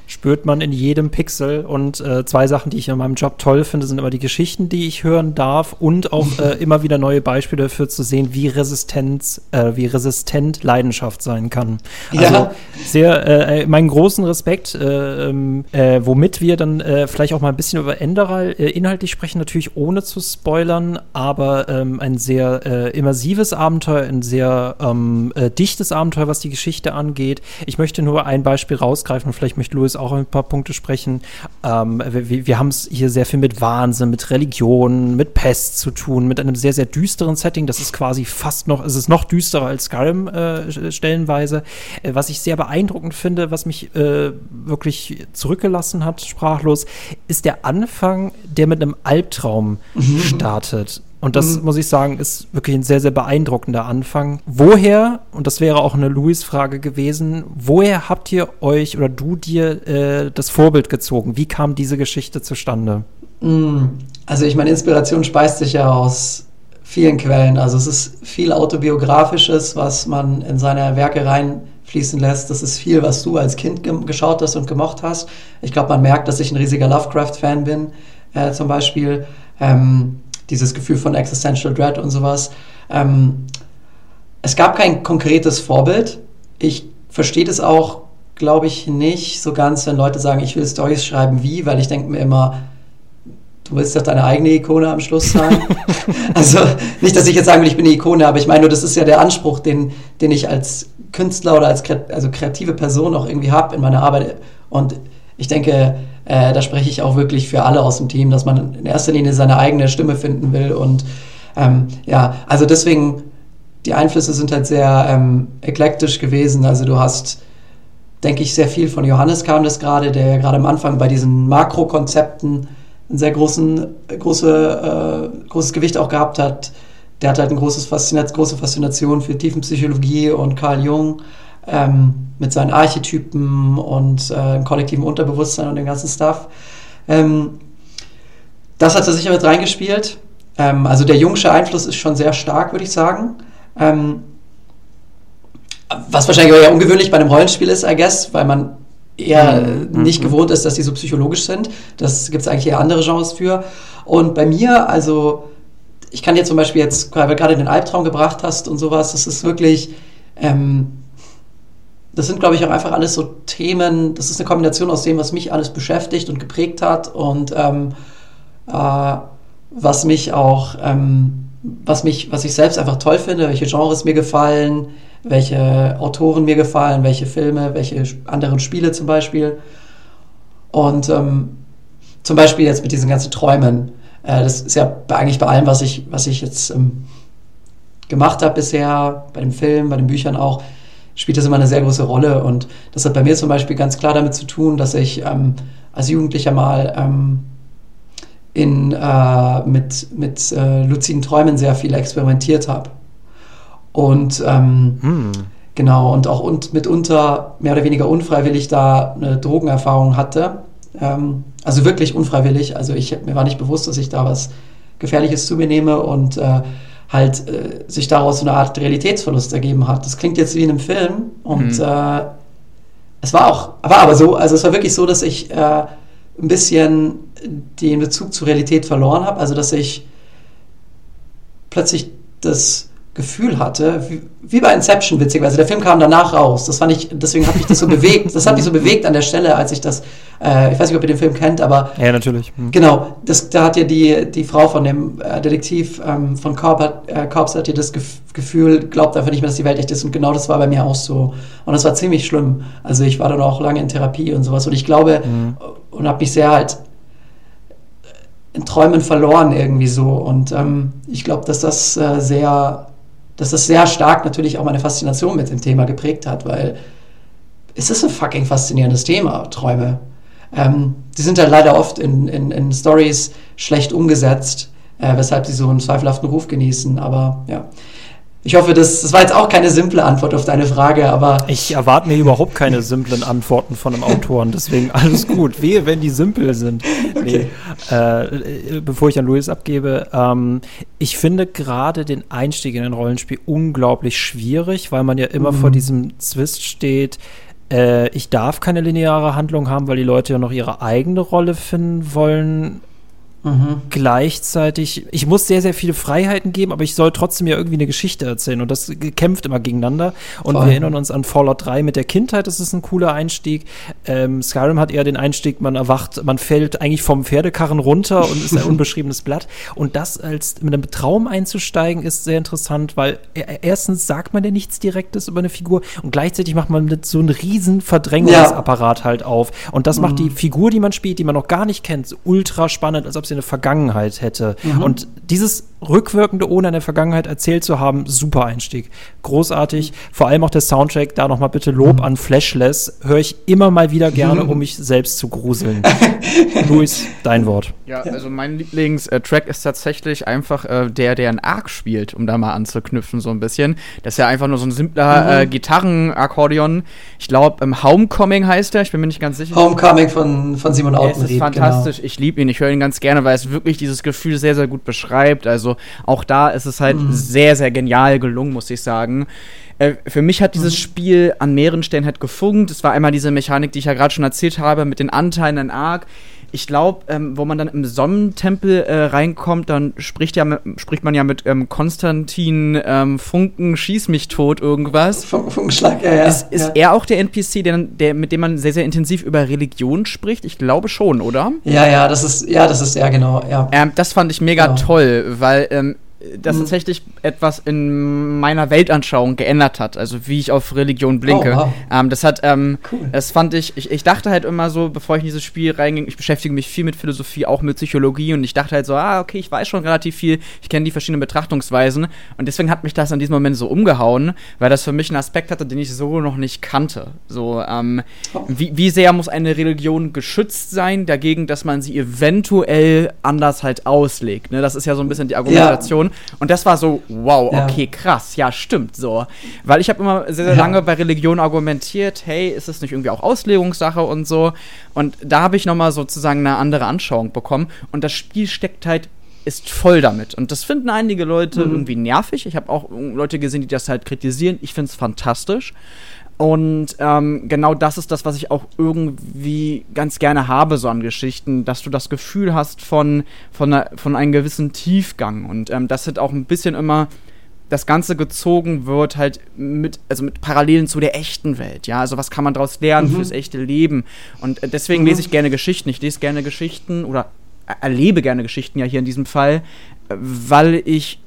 spürt man in jedem Pixel. Und äh, zwei Sachen, die ich in meinem Job toll finde, sind immer die Geschichten, die ich hören darf und auch [LAUGHS] äh, immer wieder neue Beispiele dafür zu sehen, wie Resistenz, äh, wie resistent Leidenschaft sein kann. Also ja. sehr, äh, meinen großen Respekt, äh, ähm, äh, womit wir dann äh, vielleicht auch mal ein bisschen über Enderal äh, inhaltlich sprechen, natürlich ohne zu spoilern, aber ähm, ein sehr äh, immersives Abenteuer, ein sehr ähm, äh, dichtes Abenteuer, was die Geschichte angeht. Ich möchte nur ein Beispiel rausgreifen, vielleicht möchte Louis auch ein paar Punkte sprechen. Ähm, wir, wir haben es hier sehr viel mit Wahnsinn, mit Religion, mit Pest zu tun, mit einem sehr, sehr düsteren Setting. Das ist quasi fast noch, es ist noch düsterer als Skyrim äh, stellenweise. Äh, was ich sehr beeindruckend finde, was mich äh, wirklich zurückgelassen hat, sprachlos, ist der Anfang, der mit einem Albtraum mhm. startet. Und das, mhm. muss ich sagen, ist wirklich ein sehr, sehr beeindruckender Anfang. Woher, und das wäre auch eine Louis-Frage gewesen, woher habt ihr euch oder du dir äh, das Vorbild gezogen? Wie kam diese Geschichte zustande? Mhm. Also ich meine, Inspiration speist sich ja aus vielen Quellen. Also es ist viel Autobiografisches, was man in seine Werke reinfließen lässt. Das ist viel, was du als Kind ge geschaut hast und gemocht hast. Ich glaube, man merkt, dass ich ein riesiger Lovecraft-Fan bin, äh, zum Beispiel. Ähm, dieses Gefühl von Existential Dread und sowas. Ähm, es gab kein konkretes Vorbild. Ich verstehe das auch, glaube ich, nicht so ganz, wenn Leute sagen, ich will Stories schreiben wie, weil ich denke mir immer, du willst doch deine eigene Ikone am Schluss sein. [LAUGHS] also nicht, dass ich jetzt sagen will, ich bin eine Ikone, aber ich meine nur, das ist ja der Anspruch, den, den ich als Künstler oder als also kreative Person auch irgendwie habe in meiner Arbeit. Und ich denke, äh, da spreche ich auch wirklich für alle aus dem Team, dass man in erster Linie seine eigene Stimme finden will. Und ähm, ja, also deswegen, die Einflüsse sind halt sehr ähm, eklektisch gewesen. Also du hast, denke ich, sehr viel von Johannes kam das gerade, der ja gerade am Anfang bei diesen Makrokonzepten ein sehr großen, große, äh, großes Gewicht auch gehabt hat. Der hat halt eine große Faszination für Tiefenpsychologie und Carl Jung ähm, mit seinen Archetypen und äh, kollektiven Unterbewusstsein und dem ganzen Stuff. Ähm, das hat er sicher mit reingespielt. Ähm, also der jungsche Einfluss ist schon sehr stark, würde ich sagen. Ähm, was wahrscheinlich auch eher ungewöhnlich bei einem Rollenspiel ist, I guess, weil man eher mhm. nicht mhm. gewohnt ist, dass die so psychologisch sind. Das gibt es eigentlich eher andere Genres für. Und bei mir, also ich kann dir zum Beispiel jetzt, weil du gerade den Albtraum gebracht hast und sowas, das ist wirklich, ähm, das sind, glaube ich, auch einfach alles so Themen, das ist eine Kombination aus dem, was mich alles beschäftigt und geprägt hat und ähm, äh, was mich auch, ähm, was mich, was ich selbst einfach toll finde, welche Genres mir gefallen, welche Autoren mir gefallen, welche Filme, welche anderen Spiele zum Beispiel. Und ähm, zum Beispiel jetzt mit diesen ganzen Träumen. Äh, das ist ja eigentlich bei allem, was ich, was ich jetzt ähm, gemacht habe bisher, bei dem Film, bei den Büchern auch, spielt das immer eine sehr große Rolle. Und das hat bei mir zum Beispiel ganz klar damit zu tun, dass ich ähm, als Jugendlicher mal ähm, in, äh, mit, mit äh, luziden Träumen sehr viel experimentiert habe. Und ähm, hm. genau, und auch und mitunter mehr oder weniger unfreiwillig da eine Drogenerfahrung hatte. Ähm, also wirklich unfreiwillig. Also ich, mir war nicht bewusst, dass ich da was Gefährliches zu mir nehme und äh, halt äh, sich daraus so eine Art Realitätsverlust ergeben hat. Das klingt jetzt wie in einem Film und mhm. äh, es war auch, war aber so, also es war wirklich so, dass ich äh, ein bisschen den Bezug zur Realität verloren habe, also dass ich plötzlich das Gefühl hatte, wie, wie, bei Inception witzigerweise. Der Film kam danach raus. Das fand ich, deswegen hat mich das so [LAUGHS] bewegt. Das hat mich so bewegt an der Stelle, als ich das, äh, ich weiß nicht, ob ihr den Film kennt, aber ja natürlich. Mhm. Genau, das, da hat ja die die Frau von dem äh, Detektiv ähm, von Korb hat, äh, Korps hat ja das Gef Gefühl, glaubt einfach nicht mehr, dass die Welt echt ist. Und genau das war bei mir auch so. Und das war ziemlich schlimm. Also ich war dann auch lange in Therapie und sowas. Und ich glaube mhm. und habe mich sehr halt in Träumen verloren irgendwie so. Und ähm, ich glaube, dass das äh, sehr dass das sehr stark natürlich auch meine Faszination mit dem Thema geprägt hat, weil es ist ein fucking faszinierendes Thema, Träume. Ähm, die sind halt leider oft in, in, in Stories schlecht umgesetzt, äh, weshalb sie so einen zweifelhaften Ruf genießen, aber ja. Ich hoffe, das, das war jetzt auch keine simple Antwort auf deine Frage, aber. Ich erwarte mir überhaupt keine simplen Antworten von einem Autoren, deswegen alles gut. Wehe, wenn die simpel sind. [LAUGHS] Okay. Nee, äh, bevor ich an Luis abgebe, ähm, ich finde gerade den Einstieg in ein Rollenspiel unglaublich schwierig, weil man ja immer mhm. vor diesem Zwist steht. Äh, ich darf keine lineare Handlung haben, weil die Leute ja noch ihre eigene Rolle finden wollen Mhm. Gleichzeitig, ich muss sehr, sehr viele Freiheiten geben, aber ich soll trotzdem ja irgendwie eine Geschichte erzählen und das kämpft immer gegeneinander. Und Voll. wir erinnern uns an Fallout 3 mit der Kindheit, das ist ein cooler Einstieg. Ähm, Skyrim hat eher den Einstieg, man erwacht, man fällt eigentlich vom Pferdekarren runter und ist ein [LAUGHS] unbeschriebenes Blatt. Und das als mit einem Traum einzusteigen, ist sehr interessant, weil erstens sagt man ja nichts Direktes über eine Figur und gleichzeitig macht man mit so einen riesen Verdrängungsapparat ja. halt auf. Und das mhm. macht die Figur, die man spielt, die man noch gar nicht kennt, ultra spannend, als ob sie eine Vergangenheit hätte. Mhm. Und dieses rückwirkende, ohne eine Vergangenheit erzählt zu haben, super Einstieg. Großartig. Vor allem auch der Soundtrack, da nochmal bitte Lob mhm. an Flashless, höre ich immer mal wieder gerne, um [LAUGHS] mich selbst zu gruseln. Luis, dein Wort. Ja, also mein Lieblingstrack ist tatsächlich einfach äh, der, der ein Arc spielt, um da mal anzuknüpfen, so ein bisschen. Das ist ja einfach nur so ein simpler mhm. äh, Gitarrenakkordeon. Ich glaube, ähm, Homecoming heißt er, ich bin mir nicht ganz sicher. Homecoming von, von Simon Autenried. Es ist fantastisch, genau. ich liebe ihn, ich höre ihn ganz gerne, weil es wirklich dieses Gefühl sehr, sehr gut beschreibt. Also auch da ist es halt mhm. sehr, sehr genial gelungen, muss ich sagen. Äh, für mich hat dieses mhm. Spiel an mehreren Stellen halt gefunkt. Es war einmal diese Mechanik, die ich ja gerade schon erzählt habe, mit den Anteilen an Arc ich glaube, ähm, wo man dann im Sonnentempel äh, reinkommt, dann spricht, ja spricht man ja mit ähm, Konstantin ähm, Funken, schieß mich tot, irgendwas. Funkenschlag, ja, ja. Ist, ist ja. er auch der NPC, der, der, mit dem man sehr, sehr intensiv über Religion spricht? Ich glaube schon, oder? Ja, ja, das ist, ja, das ist er, genau, ja. Ähm, das fand ich mega genau. toll, weil ähm, das mhm. tatsächlich etwas in meiner Weltanschauung geändert hat, also wie ich auf Religion blinke. Oh, wow. ähm, das hat, ähm, cool. das fand ich, ich, ich dachte halt immer so, bevor ich in dieses Spiel reinging, ich beschäftige mich viel mit Philosophie, auch mit Psychologie und ich dachte halt so, ah, okay, ich weiß schon relativ viel, ich kenne die verschiedenen Betrachtungsweisen und deswegen hat mich das in diesem Moment so umgehauen, weil das für mich einen Aspekt hatte, den ich so noch nicht kannte. So, ähm, oh. wie, wie sehr muss eine Religion geschützt sein, dagegen, dass man sie eventuell anders halt auslegt. Ne? Das ist ja so ein bisschen die Argumentation. Ja. Und das war so, wow, okay, ja. krass, ja, stimmt so. Weil ich habe immer sehr, sehr lange bei Religion argumentiert, hey, ist es nicht irgendwie auch Auslegungssache und so. Und da habe ich nochmal sozusagen eine andere Anschauung bekommen. Und das Spiel steckt halt ist voll damit. Und das finden einige Leute mhm. irgendwie nervig. Ich habe auch Leute gesehen, die das halt kritisieren. Ich finde es fantastisch. Und ähm, genau das ist das, was ich auch irgendwie ganz gerne habe, so an Geschichten, dass du das Gefühl hast von, von, einer, von einem gewissen Tiefgang. Und ähm, das hat auch ein bisschen immer das Ganze gezogen wird halt mit, also mit Parallelen zu der echten Welt, ja, also was kann man daraus lernen mhm. fürs echte Leben und äh, deswegen mhm. lese ich gerne Geschichten, ich lese gerne Geschichten oder erlebe gerne Geschichten ja hier in diesem Fall, äh, weil ich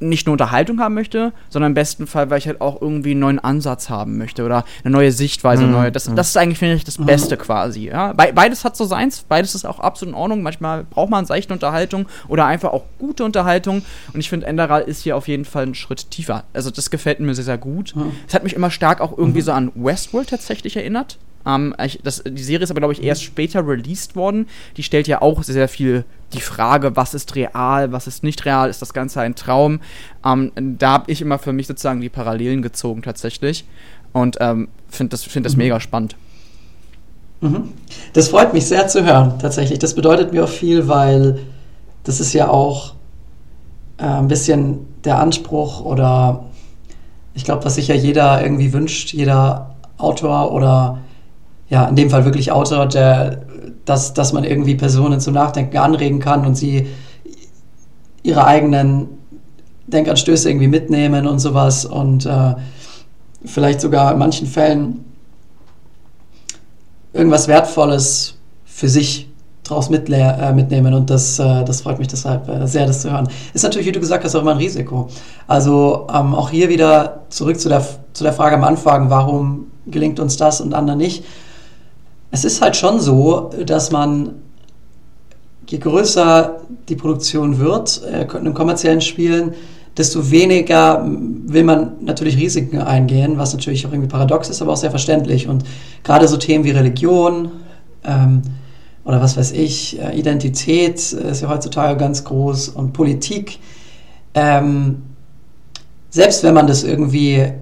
nicht nur Unterhaltung haben möchte, sondern im besten Fall, weil ich halt auch irgendwie einen neuen Ansatz haben möchte oder eine neue Sichtweise. Mhm. Neue, das, mhm. das ist eigentlich, finde ich, das mhm. Beste mhm. quasi. Ja? Be beides hat so seins, beides ist auch absolut in Ordnung. Manchmal braucht man seichte Unterhaltung oder einfach auch gute Unterhaltung. Und ich finde, Enderal ist hier auf jeden Fall einen Schritt tiefer. Also das gefällt mir sehr, sehr gut. Mhm. Es hat mich immer stark auch irgendwie mhm. so an Westworld tatsächlich erinnert. Ähm, ich, das, die Serie ist aber, glaube ich, erst später released worden. Die stellt ja auch sehr, sehr viel die Frage, was ist real, was ist nicht real, ist das Ganze ein Traum? Ähm, da habe ich immer für mich sozusagen die Parallelen gezogen tatsächlich und ähm, finde das, find das mhm. mega spannend. Mhm. Das freut mich sehr zu hören, tatsächlich. Das bedeutet mir auch viel, weil das ist ja auch äh, ein bisschen der Anspruch oder ich glaube, was sich ja jeder irgendwie wünscht, jeder Autor oder ja, in dem Fall wirklich Autor, der, dass, dass man irgendwie Personen zum Nachdenken anregen kann und sie ihre eigenen Denkanstöße irgendwie mitnehmen und sowas und äh, vielleicht sogar in manchen Fällen irgendwas Wertvolles für sich draus äh, mitnehmen und das, äh, das freut mich deshalb äh, sehr, das zu hören. Ist natürlich, wie du gesagt hast, auch immer ein Risiko. Also ähm, auch hier wieder zurück zu der, zu der Frage am Anfang, warum gelingt uns das und anderen nicht es ist halt schon so, dass man, je größer die Produktion wird, äh, in kommerziellen Spielen, desto weniger will man natürlich Risiken eingehen, was natürlich auch irgendwie paradox ist, aber auch sehr verständlich. Und gerade so Themen wie Religion ähm, oder was weiß ich, äh, Identität ist ja heutzutage ganz groß und Politik. Ähm, selbst wenn man das irgendwie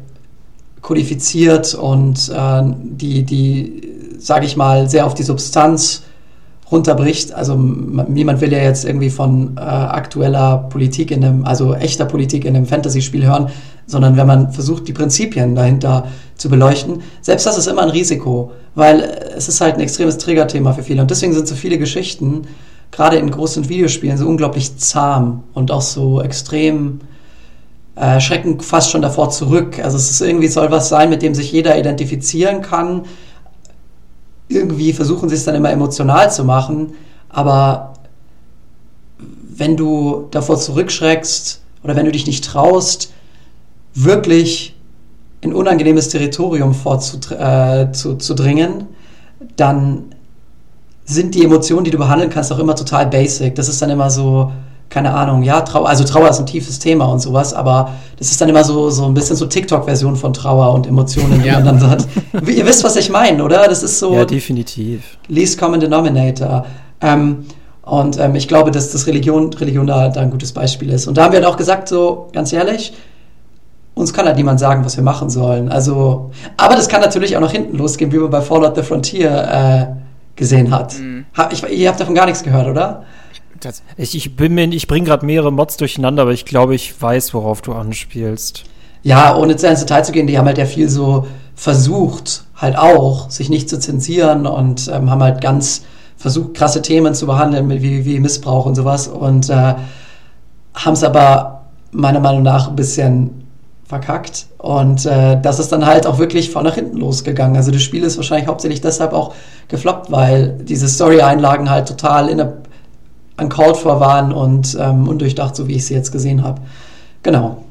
kodifiziert und äh, die, die sage ich mal, sehr auf die Substanz runterbricht. Also niemand will ja jetzt irgendwie von äh, aktueller Politik in einem, also echter Politik in einem Fantasy-Spiel hören, sondern wenn man versucht, die Prinzipien dahinter zu beleuchten, selbst das ist immer ein Risiko, weil es ist halt ein extremes Triggerthema für viele. Und deswegen sind so viele Geschichten, gerade in großen Videospielen, so unglaublich zahm und auch so extrem äh, schrecken fast schon davor zurück. Also es ist irgendwie soll was sein, mit dem sich jeder identifizieren kann, irgendwie versuchen sie es dann immer emotional zu machen, aber wenn du davor zurückschreckst oder wenn du dich nicht traust, wirklich in unangenehmes Territorium vorzudringen, äh, dann sind die Emotionen, die du behandeln kannst, auch immer total basic. Das ist dann immer so, keine Ahnung, ja, Trauer, also Trauer ist ein tiefes Thema und sowas, aber das ist dann immer so, so ein bisschen so TikTok-Version von Trauer und Emotionen, die ja. man dann hat. Ihr wisst, was ich meine, oder? Das ist so. Ja, definitiv. Least Common Denominator. Ähm, und ähm, ich glaube, dass das Religion, Religion da, da ein gutes Beispiel ist. Und da haben wir halt auch gesagt, so ganz ehrlich, uns kann halt niemand sagen, was wir machen sollen. Also, aber das kann natürlich auch nach hinten losgehen, wie man bei Fallout the Frontier äh, gesehen hat. Mhm. Ha, ich, ihr habt davon gar nichts gehört, oder? Ich, ich bin mir, ich bringe gerade mehrere Mods durcheinander, aber ich glaube, ich weiß, worauf du anspielst. Ja, ohne zu ins Detail zu gehen, die haben halt ja viel so versucht, halt auch, sich nicht zu zensieren und ähm, haben halt ganz versucht, krasse Themen zu behandeln, wie, wie Missbrauch und sowas und äh, haben es aber meiner Meinung nach ein bisschen verkackt. Und äh, das ist dann halt auch wirklich von nach hinten losgegangen. Also das Spiel ist wahrscheinlich hauptsächlich deshalb auch gefloppt, weil diese Story-Einlagen halt total in der uncalled for waren und ähm, undurchdacht, so wie ich sie jetzt gesehen habe. Genau.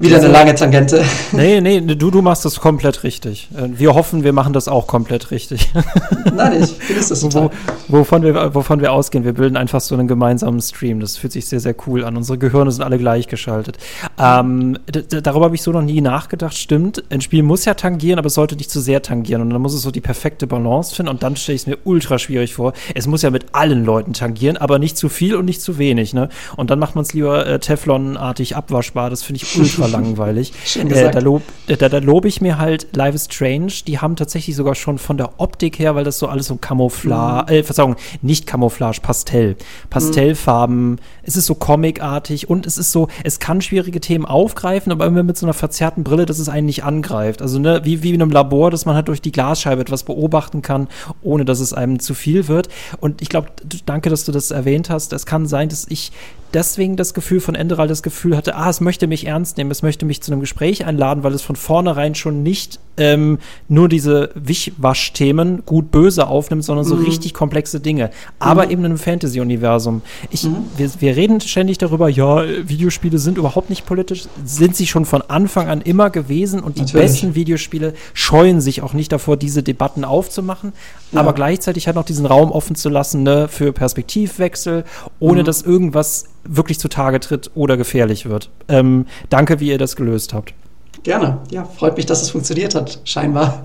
Wieder eine lange Tangente. Nee, nee, du, du machst das komplett richtig. Äh, wir hoffen, wir machen das auch komplett richtig. [LAUGHS] Nein, ich finde das total. Wo, wovon, wir, wovon wir ausgehen, wir bilden einfach so einen gemeinsamen Stream. Das fühlt sich sehr, sehr cool an. Unsere Gehirne sind alle gleichgeschaltet. Ähm, darüber habe ich so noch nie nachgedacht. Stimmt, ein Spiel muss ja tangieren, aber es sollte nicht zu sehr tangieren. Und dann muss es so die perfekte Balance finden. Und dann stelle ich es mir ultra schwierig vor. Es muss ja mit allen Leuten tangieren, aber nicht zu viel und nicht zu wenig. Ne? Und dann macht man es lieber äh, Teflonartig abwaschbar. Das finde ich ultra langweilig. Äh, da, lob, da, da lobe ich mir halt Live is Strange. Die haben tatsächlich sogar schon von der Optik her, weil das so alles so Camouflage, mhm. äh, Verzeihung, nicht Camouflage, Pastell. Pastellfarben. Mhm. Es ist so comicartig und es ist so, es kann schwierige Themen aufgreifen, aber immer mit so einer verzerrten Brille, dass es einen nicht angreift. Also ne, wie, wie in einem Labor, dass man halt durch die Glasscheibe etwas beobachten kann, ohne dass es einem zu viel wird. Und ich glaube, danke, dass du das erwähnt hast. Es kann sein, dass ich deswegen das Gefühl von Enderal das Gefühl hatte, ah, es möchte mich ernst nehmen, es möchte mich zu einem Gespräch einladen, weil es von vornherein schon nicht ähm, nur diese Wichwasch-Themen gut böse aufnimmt, sondern so mhm. richtig komplexe Dinge. Aber mhm. eben in einem Fantasy-Universum. mhm. wir, wir reden ständig darüber, ja, Videospiele sind überhaupt nicht politisch, sind sie schon von Anfang an immer gewesen und die Natürlich. besten Videospiele scheuen sich auch nicht davor, diese Debatten aufzumachen, ja. aber gleichzeitig halt noch diesen Raum offen zu lassen ne, für Perspektivwechsel, ohne mhm. dass irgendwas wirklich zutage tritt oder gefährlich wird. Ähm, danke, wie ihr das gelöst habt. Gerne. Ja, freut mich, dass es funktioniert hat, scheinbar.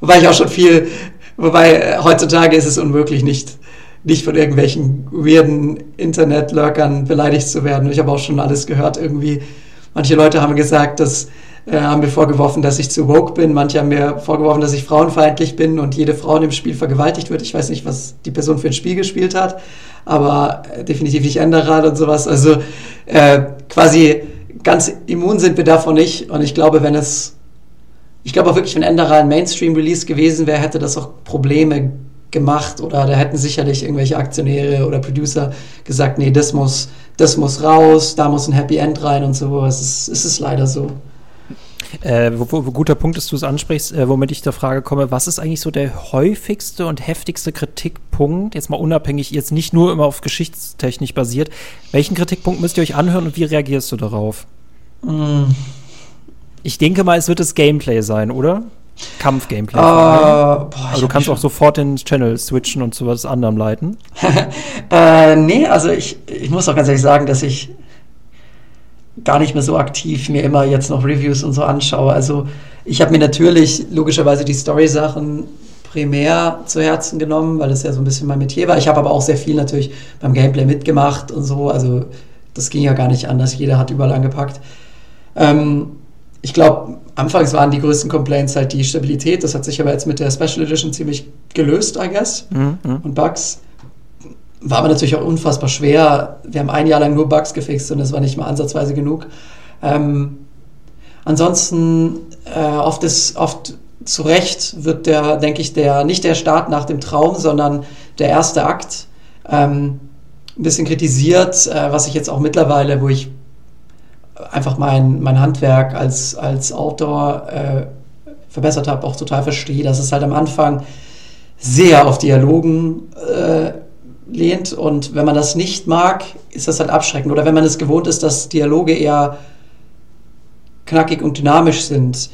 Wobei ich auch schon viel, wobei äh, heutzutage ist es unmöglich, nicht, nicht von irgendwelchen weirden Internet-Lurkern beleidigt zu werden. Ich habe auch schon alles gehört irgendwie. Manche Leute haben gesagt, dass äh, haben mir vorgeworfen, dass ich zu woke bin. Manche haben mir vorgeworfen, dass ich frauenfeindlich bin und jede Frau in dem Spiel vergewaltigt wird. Ich weiß nicht, was die Person für ein Spiel gespielt hat, aber äh, definitiv nicht Enderrad und sowas. Also äh, quasi ganz immun sind wir davon nicht. Und ich glaube, wenn es, ich glaube auch wirklich, wenn Enderal ein Mainstream-Release gewesen wäre, hätte das auch Probleme gemacht oder da hätten sicherlich irgendwelche Aktionäre oder Producer gesagt, nee, das muss, das muss raus, da muss ein Happy End rein und so. Es ist, es ist leider so. Äh, wo, wo, guter Punkt, dass du es ansprichst, äh, womit ich der Frage komme, was ist eigentlich so der häufigste und heftigste Kritikpunkt, jetzt mal unabhängig, jetzt nicht nur immer auf Geschichtstechnik basiert, welchen Kritikpunkt müsst ihr euch anhören und wie reagierst du darauf? Mm. Ich denke mal, es wird das Gameplay sein, oder? Kampf-Gameplay. Uh, also du kannst auch sofort den Channel switchen und zu was anderem leiten. [LAUGHS] äh, nee, also ich, ich muss auch ganz ehrlich sagen, dass ich gar nicht mehr so aktiv mir immer jetzt noch Reviews und so anschaue. Also ich habe mir natürlich logischerweise die Story-Sachen primär zu Herzen genommen, weil das ja so ein bisschen mein Metier war. Ich habe aber auch sehr viel natürlich beim Gameplay mitgemacht und so. Also das ging ja gar nicht anders. Jeder hat überall angepackt. Ähm, ich glaube, anfangs waren die größten Complaints halt die Stabilität. Das hat sich aber jetzt mit der Special Edition ziemlich gelöst, I guess. Mhm. mhm. Und Bugs. War aber natürlich auch unfassbar schwer. Wir haben ein Jahr lang nur Bugs gefixt und das war nicht mal ansatzweise genug. Ähm, ansonsten, äh, oft ist, oft zu Recht wird der, denke ich, der, nicht der Start nach dem Traum, sondern der erste Akt ähm, ein bisschen kritisiert, äh, was ich jetzt auch mittlerweile, wo ich einfach mein, mein Handwerk als, als Autor äh, verbessert habe, auch total verstehe, dass es halt am Anfang sehr auf Dialogen äh, lehnt und wenn man das nicht mag, ist das halt abschreckend. Oder wenn man es gewohnt ist, dass Dialoge eher knackig und dynamisch sind,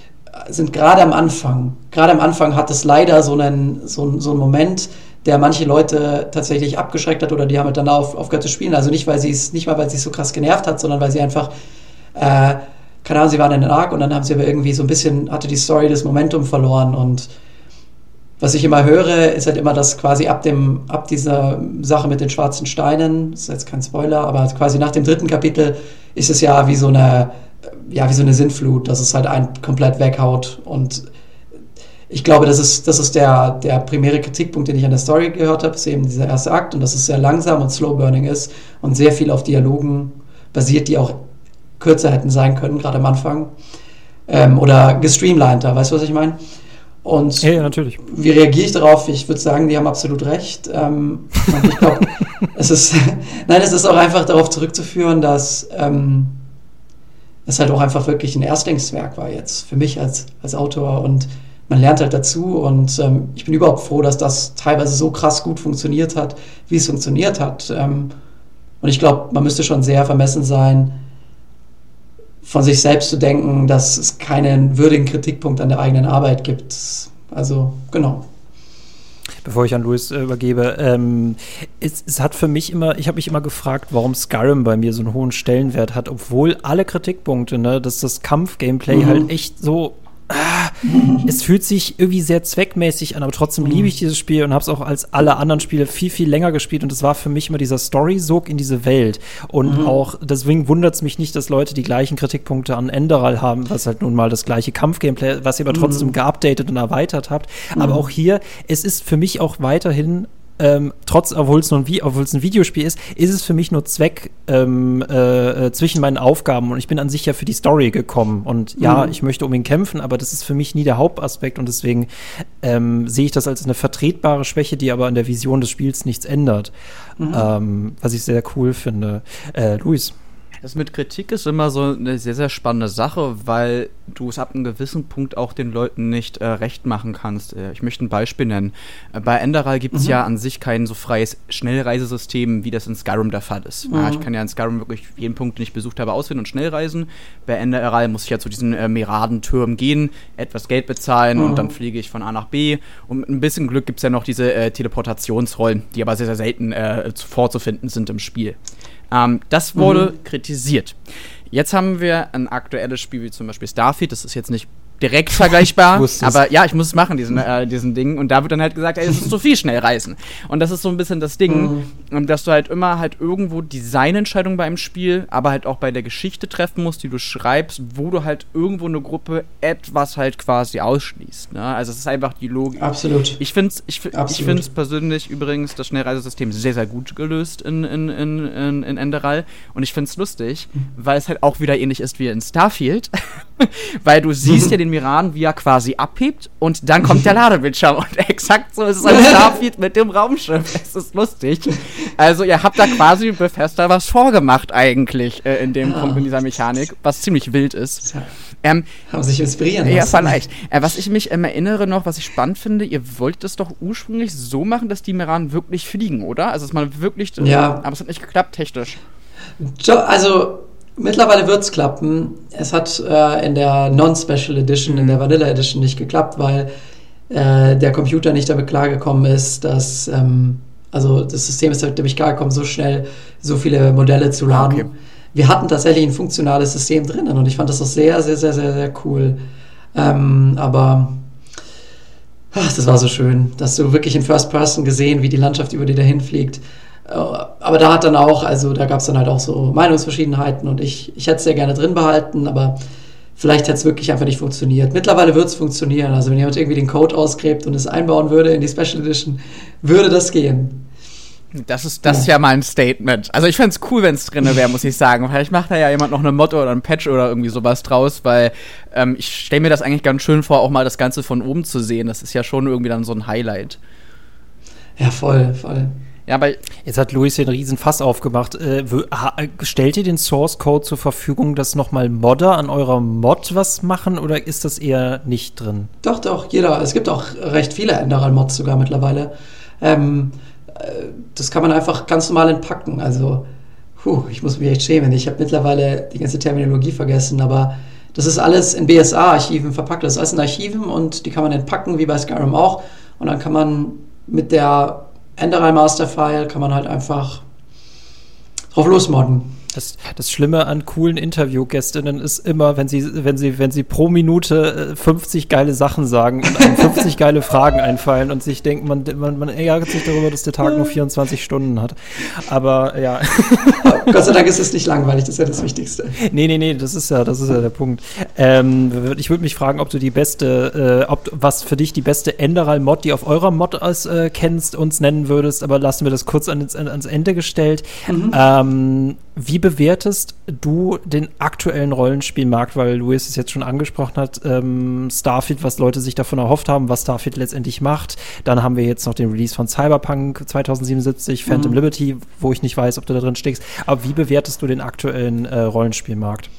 sind gerade am Anfang, gerade am Anfang hat es leider so einen, so, so einen Moment, der manche Leute tatsächlich abgeschreckt hat oder die haben halt dann auf, aufgehört zu spielen. Also nicht, weil sie es, nicht mal, weil sie es so krass genervt hat, sondern weil sie einfach äh, keine Ahnung, sie waren in den Arc und dann haben sie aber irgendwie so ein bisschen, hatte die Story das Momentum verloren und was ich immer höre, ist halt immer, dass quasi ab dem, ab dieser Sache mit den schwarzen Steinen, ist jetzt kein Spoiler, aber quasi nach dem dritten Kapitel ist es ja wie so eine, ja, wie so eine Sinnflut, dass es halt einen komplett weghaut und ich glaube, das ist, das ist der, der primäre Kritikpunkt, den ich an der Story gehört habe, ist eben dieser erste Akt und dass es sehr langsam und slow burning ist und sehr viel auf Dialogen basiert, die auch kürzer hätten sein können, gerade am Anfang. Ähm, oder gestreamliner, weißt du, was ich meine? Und ja, natürlich. wie reagiere ich darauf? Ich würde sagen, die haben absolut recht. Ähm, und ich glaube, [LAUGHS] es ist, nein, es ist auch einfach darauf zurückzuführen, dass ähm, es halt auch einfach wirklich ein Erstlingswerk war jetzt für mich als, als Autor und man lernt halt dazu und ähm, ich bin überhaupt froh, dass das teilweise so krass gut funktioniert hat, wie es funktioniert hat. Ähm, und ich glaube, man müsste schon sehr vermessen sein, von sich selbst zu denken, dass es keinen würdigen Kritikpunkt an der eigenen Arbeit gibt. Also, genau. Bevor ich an Luis äh, übergebe, ähm, es, es, hat für mich immer, ich habe mich immer gefragt, warum Skyrim bei mir so einen hohen Stellenwert hat, obwohl alle Kritikpunkte, ne, dass das Kampf-Gameplay mhm. halt echt so ah, es fühlt sich irgendwie sehr zweckmäßig an, aber trotzdem liebe ich dieses Spiel und habe es auch als alle anderen Spiele viel, viel länger gespielt. Und es war für mich immer dieser Story-Sog in diese Welt. Und mhm. auch deswegen wundert es mich nicht, dass Leute die gleichen Kritikpunkte an Enderal haben, was halt nun mal das gleiche Kampfgameplay, was ihr aber trotzdem mhm. geupdatet und erweitert habt. Mhm. Aber auch hier, es ist für mich auch weiterhin ähm, trotz, obwohl es nur ein, obwohl es ein Videospiel ist, ist es für mich nur Zweck ähm, äh, äh, zwischen meinen Aufgaben und ich bin an sich ja für die Story gekommen und ja, mhm. ich möchte um ihn kämpfen, aber das ist für mich nie der Hauptaspekt und deswegen ähm, sehe ich das als eine vertretbare Schwäche, die aber an der Vision des Spiels nichts ändert, mhm. Ähm, was ich sehr cool finde. Äh, Luis. Das mit Kritik ist immer so eine sehr, sehr spannende Sache, weil du es ab einem gewissen Punkt auch den Leuten nicht äh, recht machen kannst. Äh, ich möchte ein Beispiel nennen. Äh, bei Enderal gibt es mhm. ja an sich kein so freies Schnellreisesystem, wie das in Skyrim der Fall ist. Mhm. Ja, ich kann ja in Skyrim wirklich jeden Punkt, den ich besucht habe, auswählen und schnell reisen. Bei Enderal muss ich ja zu diesen äh, Miradentürmen gehen, etwas Geld bezahlen mhm. und dann fliege ich von A nach B. Und mit ein bisschen Glück gibt es ja noch diese äh, Teleportationsrollen, die aber sehr, sehr selten äh, vorzufinden sind im Spiel. Ähm, das wurde mhm. kritisiert. Jetzt haben wir ein aktuelles Spiel wie zum Beispiel Starfield. Das ist jetzt nicht direkt vergleichbar. [LAUGHS] aber ja, ich muss es machen, diesen, äh, diesen Ding. Und da wird dann halt gesagt, ey, es ist zu viel schnell reisen. Und das ist so ein bisschen das Ding, mhm. dass du halt immer halt irgendwo Designentscheidungen beim Spiel, aber halt auch bei der Geschichte treffen musst, die du schreibst, wo du halt irgendwo eine Gruppe etwas halt quasi ausschließt. Ne? Also es ist einfach die Logik. Absolut. Ich finde es ich, ich find's persönlich übrigens das Schnellreisesystem sehr, sehr gut gelöst in, in, in, in, in Enderal. Und ich finde es lustig, mhm. weil es halt auch wieder ähnlich ist wie in Starfield. [LAUGHS] weil du siehst ja den Miraden, wie er quasi abhebt und dann kommt der Ladebildschirm. [LAUGHS] Und exakt so ist es ein Starfield mit dem Raumschiff. Es ist lustig. Also ihr habt da quasi Bethesda was vorgemacht eigentlich äh, in dem Punkt, in dieser Mechanik, was ziemlich wild ist. Ähm, Haben sich inspirieren lassen. Ja, vielleicht. Äh, was ich mich ähm, erinnere noch, was ich spannend finde, ihr wolltet es doch ursprünglich so machen, dass die Miraden wirklich fliegen, oder? Also dass man wirklich... Ja. aber es hat nicht geklappt technisch. Also Mittlerweile wird es klappen. Es hat äh, in der Non-Special Edition, in der Vanilla Edition nicht geklappt, weil äh, der Computer nicht damit klargekommen ist, dass, ähm, also das System ist damit klargekommen, so schnell so viele Modelle zu laden. Okay. Wir hatten tatsächlich ein funktionales System drinnen und ich fand das auch sehr, sehr, sehr, sehr, sehr cool. Ähm, aber ach, das war so schön, dass du wirklich in First Person gesehen, wie die Landschaft über dir dahin fliegt. Aber da hat dann auch, also da gab es dann halt auch so Meinungsverschiedenheiten und ich, ich hätte es sehr gerne drin behalten, aber vielleicht hätte es wirklich einfach nicht funktioniert. Mittlerweile wird es funktionieren. Also wenn jemand irgendwie den Code ausgräbt und es einbauen würde in die Special Edition, würde das gehen. Das ist, das ist ja mal ein Statement. Also ich fände es cool, wenn es drin wäre, muss ich sagen. Vielleicht macht da ja jemand noch eine Motto oder ein Patch oder irgendwie sowas draus, weil ähm, ich stelle mir das eigentlich ganz schön vor, auch mal das Ganze von oben zu sehen. Das ist ja schon irgendwie dann so ein Highlight. Ja, voll, voll. Ja, aber jetzt hat Luis den riesen Fass aufgemacht. Äh, stellt ihr den Source Code zur Verfügung, dass nochmal Modder an eurer Mod was machen oder ist das eher nicht drin? Doch, doch, jeder. Es gibt auch recht viele Enderal-Mods sogar mittlerweile. Ähm, äh, das kann man einfach ganz normal entpacken. Also, puh, ich muss mich echt schämen. Ich habe mittlerweile die ganze Terminologie vergessen, aber das ist alles in BSA-Archiven verpackt. Das ist alles in Archiven und die kann man entpacken, wie bei Skyrim auch. Und dann kann man mit der Enderal Master File kann man halt einfach drauf losmodden. Das, das Schlimme an coolen Interviewgästinnen ist immer, wenn sie, wenn sie, wenn sie pro Minute 50 äh, geile Sachen sagen und einem 50 geile Fragen einfallen und sich denkt, man, man, man ärgert sich darüber, dass der Tag nur 24 Stunden hat. Aber ja. Gott sei Dank ist es nicht langweilig, das ist ja das Wichtigste. Nee, nee, nee, das ist ja, das ist ja der Punkt. Ähm, ich würde mich fragen, ob du die beste, äh, ob was für dich die beste Enderal-Mod, die auf eurer Mod aus, äh, kennst, uns nennen würdest, aber lassen wir das kurz ans, ans Ende gestellt. Mhm. Ähm, wie bewertest du den aktuellen Rollenspielmarkt, weil Luis es jetzt schon angesprochen hat, ähm, Starfield, was Leute sich davon erhofft haben, was Starfield letztendlich macht. Dann haben wir jetzt noch den Release von Cyberpunk 2077, Phantom mhm. Liberty, wo ich nicht weiß, ob du da drin steckst. Aber wie bewertest du den aktuellen äh, Rollenspielmarkt?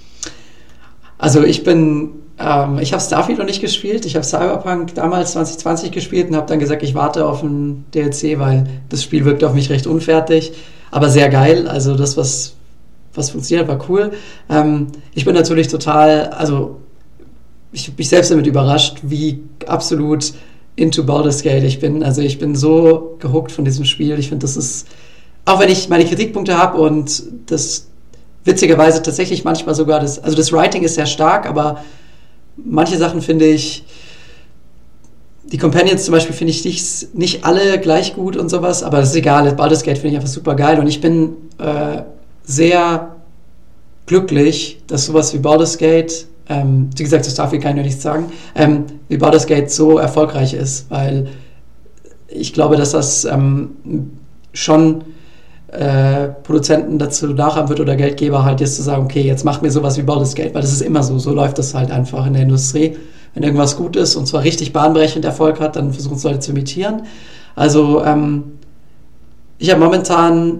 Also ich bin, ähm, ich habe Starfield noch nicht gespielt. Ich habe Cyberpunk damals 2020 gespielt und habe dann gesagt, ich warte auf ein DLC, weil das Spiel wirkt auf mich recht unfertig, aber sehr geil. Also das, was was funktioniert, war cool. Ähm, ich bin natürlich total, also ich bin selbst damit überrascht, wie absolut into Baldur's Gate ich bin. Also ich bin so gehuckt von diesem Spiel. Ich finde, das ist, auch wenn ich meine Kritikpunkte habe und das witzigerweise tatsächlich manchmal sogar das, also das Writing ist sehr stark, aber manche Sachen finde ich, die Companions zum Beispiel finde ich nicht, nicht alle gleich gut und sowas, aber das ist egal. Baldur's Gate finde ich einfach super geil und ich bin äh, sehr glücklich, dass sowas wie Baldur's Gate, ähm, wie gesagt, Starfield kann ich nur nichts sagen, ähm, wie Baldur's Gate so erfolgreich ist, weil ich glaube, dass das ähm, schon äh, Produzenten dazu nachhaben wird oder Geldgeber halt jetzt zu sagen, okay, jetzt macht mir sowas wie Baldur's Gate, weil das ist immer so, so läuft das halt einfach in der Industrie. Wenn irgendwas gut ist und zwar richtig bahnbrechend Erfolg hat, dann versuchen es Leute zu imitieren. Also ähm, ich habe momentan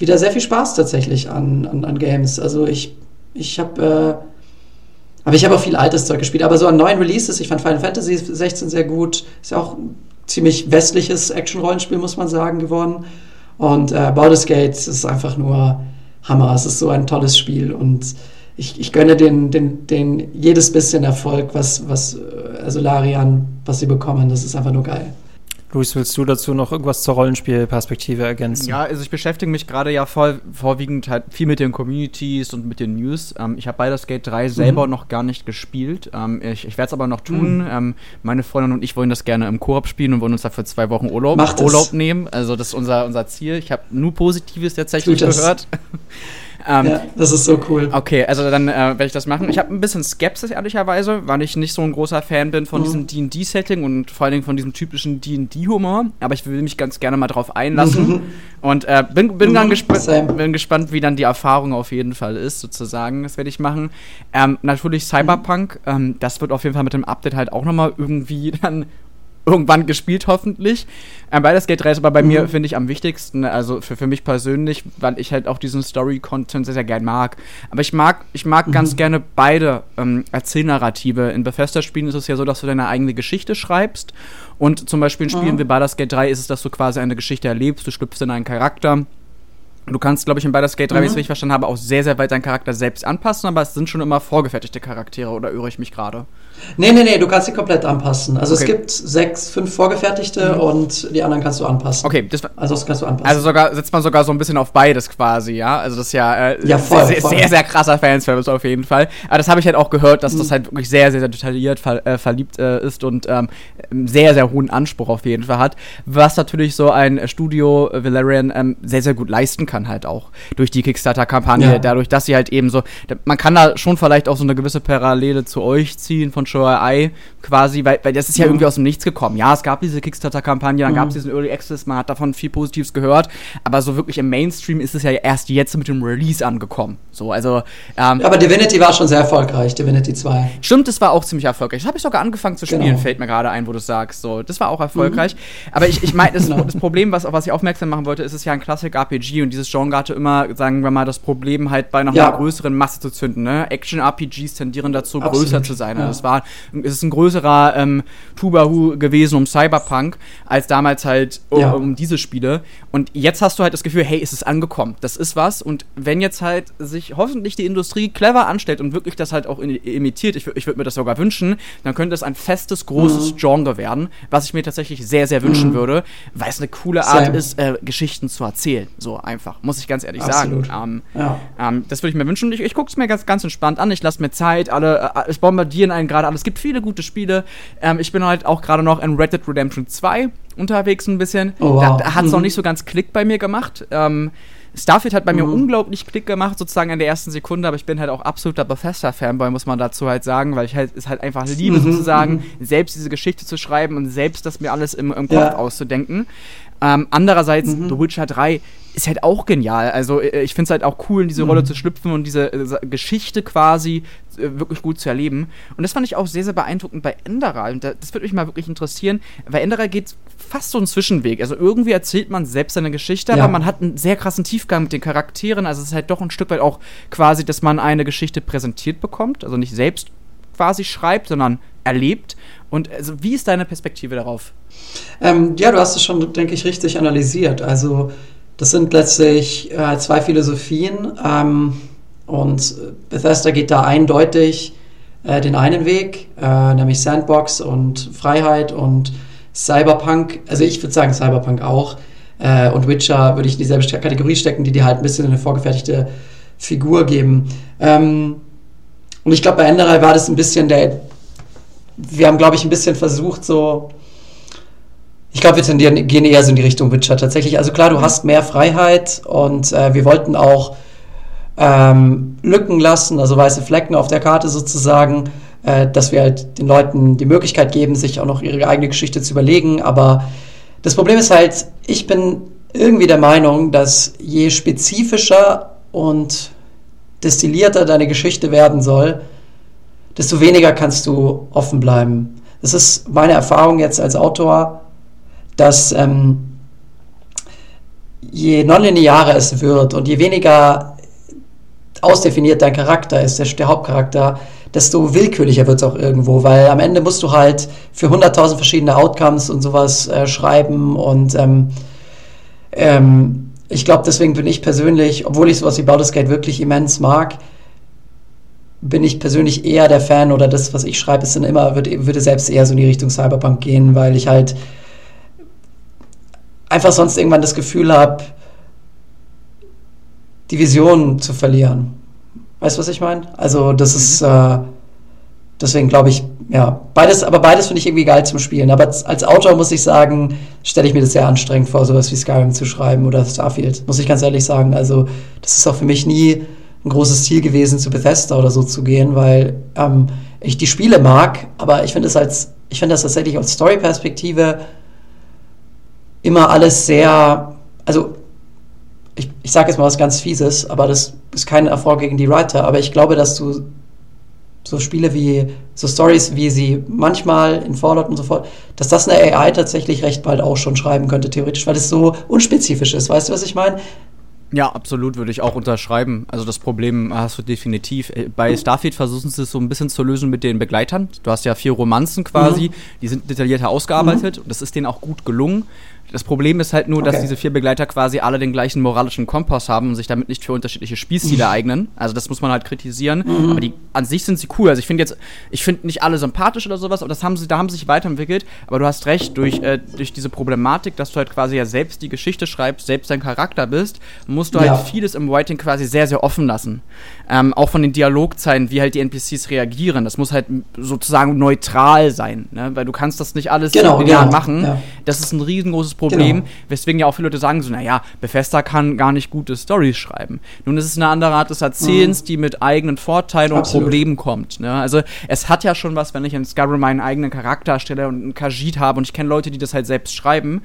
wieder sehr viel Spaß tatsächlich an, an, an Games. Also ich, ich habe äh, aber ich habe auch viel altes Zeug gespielt. Aber so an neuen Releases, ich fand Final Fantasy 16 sehr gut. Ist ja auch ein ziemlich westliches Action-Rollenspiel, muss man sagen, geworden. Und äh, Baldur's Gate ist einfach nur Hammer. Es ist so ein tolles Spiel und ich, ich gönne den, den, den jedes bisschen Erfolg, was, was also Larian, was sie bekommen. Das ist einfach nur geil. Luis, willst du dazu noch irgendwas zur Rollenspielperspektive ergänzen? Ja, also ich beschäftige mich gerade ja voll, vorwiegend halt viel mit den Communities und mit den News. Ähm, ich habe Baldur's Gate 3 selber mhm. noch gar nicht gespielt. Ähm, ich ich werde es aber noch tun. Mhm. Ähm, meine Freundin und ich wollen das gerne im Koop spielen und wollen uns dafür zwei Wochen Urlaub, Urlaub nehmen. Also das ist unser, unser Ziel. Ich habe nur Positives tatsächlich gehört. [LAUGHS] Ähm, ja, das ist so cool. Okay, also dann äh, werde ich das machen. Ich habe ein bisschen Skepsis, ehrlicherweise, weil ich nicht so ein großer Fan bin von mhm. diesem D&D-Setting und vor allen Dingen von diesem typischen D&D-Humor. Aber ich will mich ganz gerne mal drauf einlassen. Mhm. Und äh, bin, bin, mhm. dann gesp bin gespannt, wie dann die Erfahrung auf jeden Fall ist, sozusagen. Das werde ich machen. Ähm, natürlich Cyberpunk. Ähm, das wird auf jeden Fall mit dem Update halt auch nochmal irgendwie [LAUGHS] dann irgendwann gespielt, hoffentlich. Ähm, Baldur's Gate 3 ist aber bei mhm. mir, finde ich, am wichtigsten. Also für, für mich persönlich, weil ich halt auch diesen Story-Content sehr, sehr gern mag. Aber ich mag, ich mag mhm. ganz gerne beide ähm, Erzählnarrative. In Bethesda-Spielen ist es ja so, dass du deine eigene Geschichte schreibst. Und zum Beispiel in Spielen mhm. wie Baldur's Gate 3 ist es, dass du quasi eine Geschichte erlebst, du schlüpfst in einen Charakter. Du kannst, glaube ich, in Baldur's Gate 3, mhm. wie ich es mhm. richtig verstanden habe, auch sehr, sehr weit deinen Charakter selbst anpassen, aber es sind schon immer vorgefertigte Charaktere, oder irre ich mich gerade? Nee, nee, nee, du kannst sie komplett anpassen. Also okay. es gibt sechs, fünf vorgefertigte mhm. und die anderen kannst du anpassen. Okay, das also das kannst du anpassen. Also sogar setzt man sogar so ein bisschen auf beides quasi, ja? Also das ist ja, äh, ja voll, sehr, voll. sehr, sehr krasser Fanservice auf jeden Fall. Aber das habe ich halt auch gehört, dass mhm. das halt wirklich sehr, sehr, sehr detailliert ver äh, verliebt äh, ist und ähm, sehr, sehr hohen Anspruch auf jeden Fall hat. Was natürlich so ein Studio Valerian ähm, sehr, sehr gut leisten kann halt auch. Durch die Kickstarter-Kampagne, ja. dadurch, dass sie halt eben so, man kann da schon vielleicht auch so eine gewisse Parallele zu euch ziehen von Show Eye quasi, weil, weil das ist ja mhm. irgendwie aus dem Nichts gekommen. Ja, es gab diese Kickstarter-Kampagne, dann mhm. gab es diesen Early Access, man hat davon viel Positives gehört, aber so wirklich im Mainstream ist es ja erst jetzt mit dem Release angekommen. So, also. Ähm, aber Divinity war schon sehr erfolgreich, Divinity 2. Stimmt, das war auch ziemlich erfolgreich. Das habe ich sogar angefangen zu spielen, genau. fällt mir gerade ein, wo du sagst. So, das war auch erfolgreich. Mhm. Aber ich, ich meine, das, [LAUGHS] genau. das, Problem, was, auf was ich aufmerksam machen wollte, ist es ja ein Classic-RPG und dieses Genre hatte immer, sagen wir mal, das Problem halt bei noch ja. einer größeren Masse zu zünden. Ne? Action-RPGs tendieren dazu, Absolut. größer zu sein. Also ja. es war, es ist ein größerer ähm, Tubahu gewesen um Cyberpunk, als damals halt um, ja. um, diese Spiele. Und jetzt hast du halt das Gefühl, hey, ist es angekommen. Das ist was. Und wenn jetzt halt sich hoffentlich die Industrie clever anstellt und wirklich das halt auch imitiert, ich, ich würde mir das sogar wünschen, dann könnte es ein festes, großes mhm. Genre werden, was ich mir tatsächlich sehr, sehr wünschen mhm. würde, weil es eine coole Art Same. ist, äh, Geschichten zu erzählen. So einfach, muss ich ganz ehrlich Absolut. sagen. Ähm, ja. ähm, das würde ich mir wünschen. Ich, ich gucke es mir ganz, ganz entspannt an. Ich lasse mir Zeit. Alle, äh, es bombardieren einen gerade. Es gibt viele gute Spiele. Ähm, ich bin halt auch gerade noch in Red Dead Redemption 2 unterwegs ein bisschen. Oh, wow. Da, da hat es mhm. noch nicht so ganz Klick bei mir gemacht. Ähm, Starfield hat bei mir mhm. unglaublich Klick gemacht, sozusagen in der ersten Sekunde, aber ich bin halt auch absoluter Bethesda-Fanboy, muss man dazu halt sagen, weil ich halt es halt einfach liebe, mhm. sozusagen, mhm. selbst diese Geschichte zu schreiben und selbst das mir alles im, im Kopf ja. auszudenken. Ähm, andererseits, mhm. The Witcher 3 ist halt auch genial. Also äh, ich finde es halt auch cool, in diese Rolle mhm. zu schlüpfen und diese äh, Geschichte quasi äh, wirklich gut zu erleben. Und das fand ich auch sehr, sehr beeindruckend bei Enderer. Und das würde mich mal wirklich interessieren, weil Enderer geht fast so einen Zwischenweg. Also irgendwie erzählt man selbst seine Geschichte, ja. aber man hat einen sehr krassen Tiefgang mit den Charakteren. Also es ist halt doch ein Stück weit auch quasi, dass man eine Geschichte präsentiert bekommt. Also nicht selbst quasi schreibt, sondern erlebt. Und also, wie ist deine Perspektive darauf? Ähm, ja, du hast es schon, denke ich, richtig analysiert. Also das sind letztlich äh, zwei Philosophien ähm, und Bethesda geht da eindeutig äh, den einen Weg, äh, nämlich Sandbox und Freiheit und Cyberpunk. Also ich würde sagen Cyberpunk auch äh, und Witcher würde ich in dieselbe Kategorie stecken, die dir halt ein bisschen eine vorgefertigte Figur geben. Ähm, und ich glaube, bei Enderai war das ein bisschen der. Wir haben, glaube ich, ein bisschen versucht, so ich glaube, wir tendieren, gehen eher so in die Richtung Witcher tatsächlich. Also klar, du hast mehr Freiheit und äh, wir wollten auch ähm, Lücken lassen, also weiße Flecken auf der Karte sozusagen, äh, dass wir halt den Leuten die Möglichkeit geben, sich auch noch ihre eigene Geschichte zu überlegen. Aber das Problem ist halt, ich bin irgendwie der Meinung, dass je spezifischer und destillierter deine Geschichte werden soll, desto weniger kannst du offen bleiben. Das ist meine Erfahrung jetzt als Autor dass ähm, je nonlinearer es wird und je weniger ausdefiniert dein Charakter ist, der, der Hauptcharakter, desto willkürlicher wird es auch irgendwo, weil am Ende musst du halt für 100.000 verschiedene Outcomes und sowas äh, schreiben und ähm, ähm, ich glaube, deswegen bin ich persönlich, obwohl ich sowas wie Baldur's Gate wirklich immens mag, bin ich persönlich eher der Fan oder das, was ich schreibe, ist dann immer, würde, würde selbst eher so in die Richtung Cyberpunk gehen, weil ich halt einfach sonst irgendwann das Gefühl habe, die Vision zu verlieren. Weißt du, was ich meine? Also, das mhm. ist, äh, deswegen glaube ich, ja, beides, aber beides finde ich irgendwie geil zum Spielen. Aber als Autor muss ich sagen, stelle ich mir das sehr anstrengend vor, sowas wie Skyrim zu schreiben oder Starfield, muss ich ganz ehrlich sagen. Also, das ist auch für mich nie ein großes Ziel gewesen, zu Bethesda oder so zu gehen, weil ähm, ich die Spiele mag, aber ich finde es als, ich finde das tatsächlich aus Story-Perspektive immer alles sehr, also ich, ich sage jetzt mal was ganz Fieses, aber das ist kein Erfolg gegen die Writer, aber ich glaube, dass du so Spiele wie, so Stories, wie sie manchmal in Fallout und so fort, dass das eine AI tatsächlich recht bald auch schon schreiben könnte, theoretisch, weil es so unspezifisch ist. Weißt du, was ich meine? Ja, absolut, würde ich auch unterschreiben. Also das Problem hast du definitiv. Äh, bei Starfield versuchen sie es so ein bisschen zu lösen mit den Begleitern. Du hast ja vier Romanzen quasi, mhm. die sind detaillierter ausgearbeitet mhm. und das ist denen auch gut gelungen. Das Problem ist halt nur, okay. dass diese vier Begleiter quasi alle den gleichen moralischen Kompass haben und sich damit nicht für unterschiedliche Spielstile mhm. eignen. Also das muss man halt kritisieren. Mhm. Aber die, an sich sind sie cool. Also ich finde jetzt, ich finde nicht alle sympathisch oder sowas, aber das haben sie, da haben sie sich weiterentwickelt. Aber du hast recht, durch, äh, durch diese Problematik, dass du halt quasi ja selbst die Geschichte schreibst, selbst dein Charakter bist, musst du halt ja. halt vieles im Writing quasi sehr, sehr offen lassen. Ähm, auch von den Dialogzeilen, wie halt die NPCs reagieren. Das muss halt sozusagen neutral sein, ne? weil du kannst das nicht alles genau, genau. machen. Ja. Das ist ein riesengroßes Problem, genau. weswegen ja auch viele Leute sagen so, naja, Bethesda kann gar nicht gute Stories schreiben. Nun ist es eine andere Art des Erzählens, mhm. die mit eigenen Vorteilen Absolut. und Problemen kommt. Ne? Also es hat ja schon was, wenn ich in Skyrim meinen eigenen Charakter stelle und einen Kajit habe und ich kenne Leute, die das halt selbst schreiben.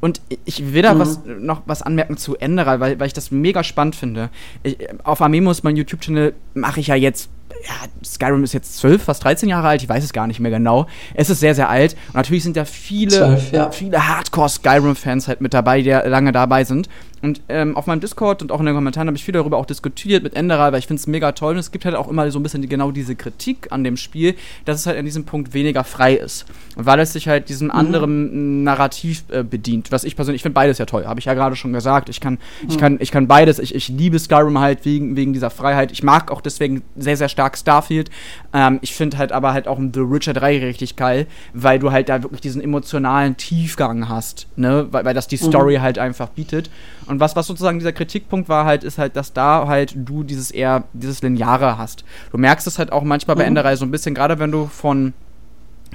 Und ich will da mhm. was, noch was anmerken zu Enderer, weil, weil ich das mega spannend finde. Ich, auf Amemos, mein YouTube-Channel, mache ich ja jetzt ja, Skyrim ist jetzt zwölf, fast 13 Jahre alt, ich weiß es gar nicht mehr genau. Es ist sehr, sehr alt. Und natürlich sind da viele, 12, ja. viele Hardcore-Skyrim-Fans halt mit dabei, die lange dabei sind. Und ähm, auf meinem Discord und auch in den Kommentaren habe ich viel darüber auch diskutiert mit Enderer, weil ich finde es mega toll. Und es gibt halt auch immer so ein bisschen genau diese Kritik an dem Spiel, dass es halt an diesem Punkt weniger frei ist. weil es sich halt diesem mhm. anderen Narrativ äh, bedient. Was ich persönlich, ich finde beides ja toll, habe ich ja gerade schon gesagt. Ich kann, mhm. ich kann, ich kann beides. Ich, ich liebe Skyrim halt wegen, wegen dieser Freiheit. Ich mag auch deswegen sehr, sehr stark Starfield. Ähm, ich finde halt aber halt auch The Witcher 3 richtig geil, weil du halt da wirklich diesen emotionalen Tiefgang hast, ne? Weil, weil das die mhm. Story mhm. halt einfach bietet. Und was, was sozusagen dieser Kritikpunkt war halt, ist halt, dass da halt du dieses eher, dieses Lineare hast. Du merkst es halt auch manchmal bei mhm. Enderei so ein bisschen, gerade wenn du von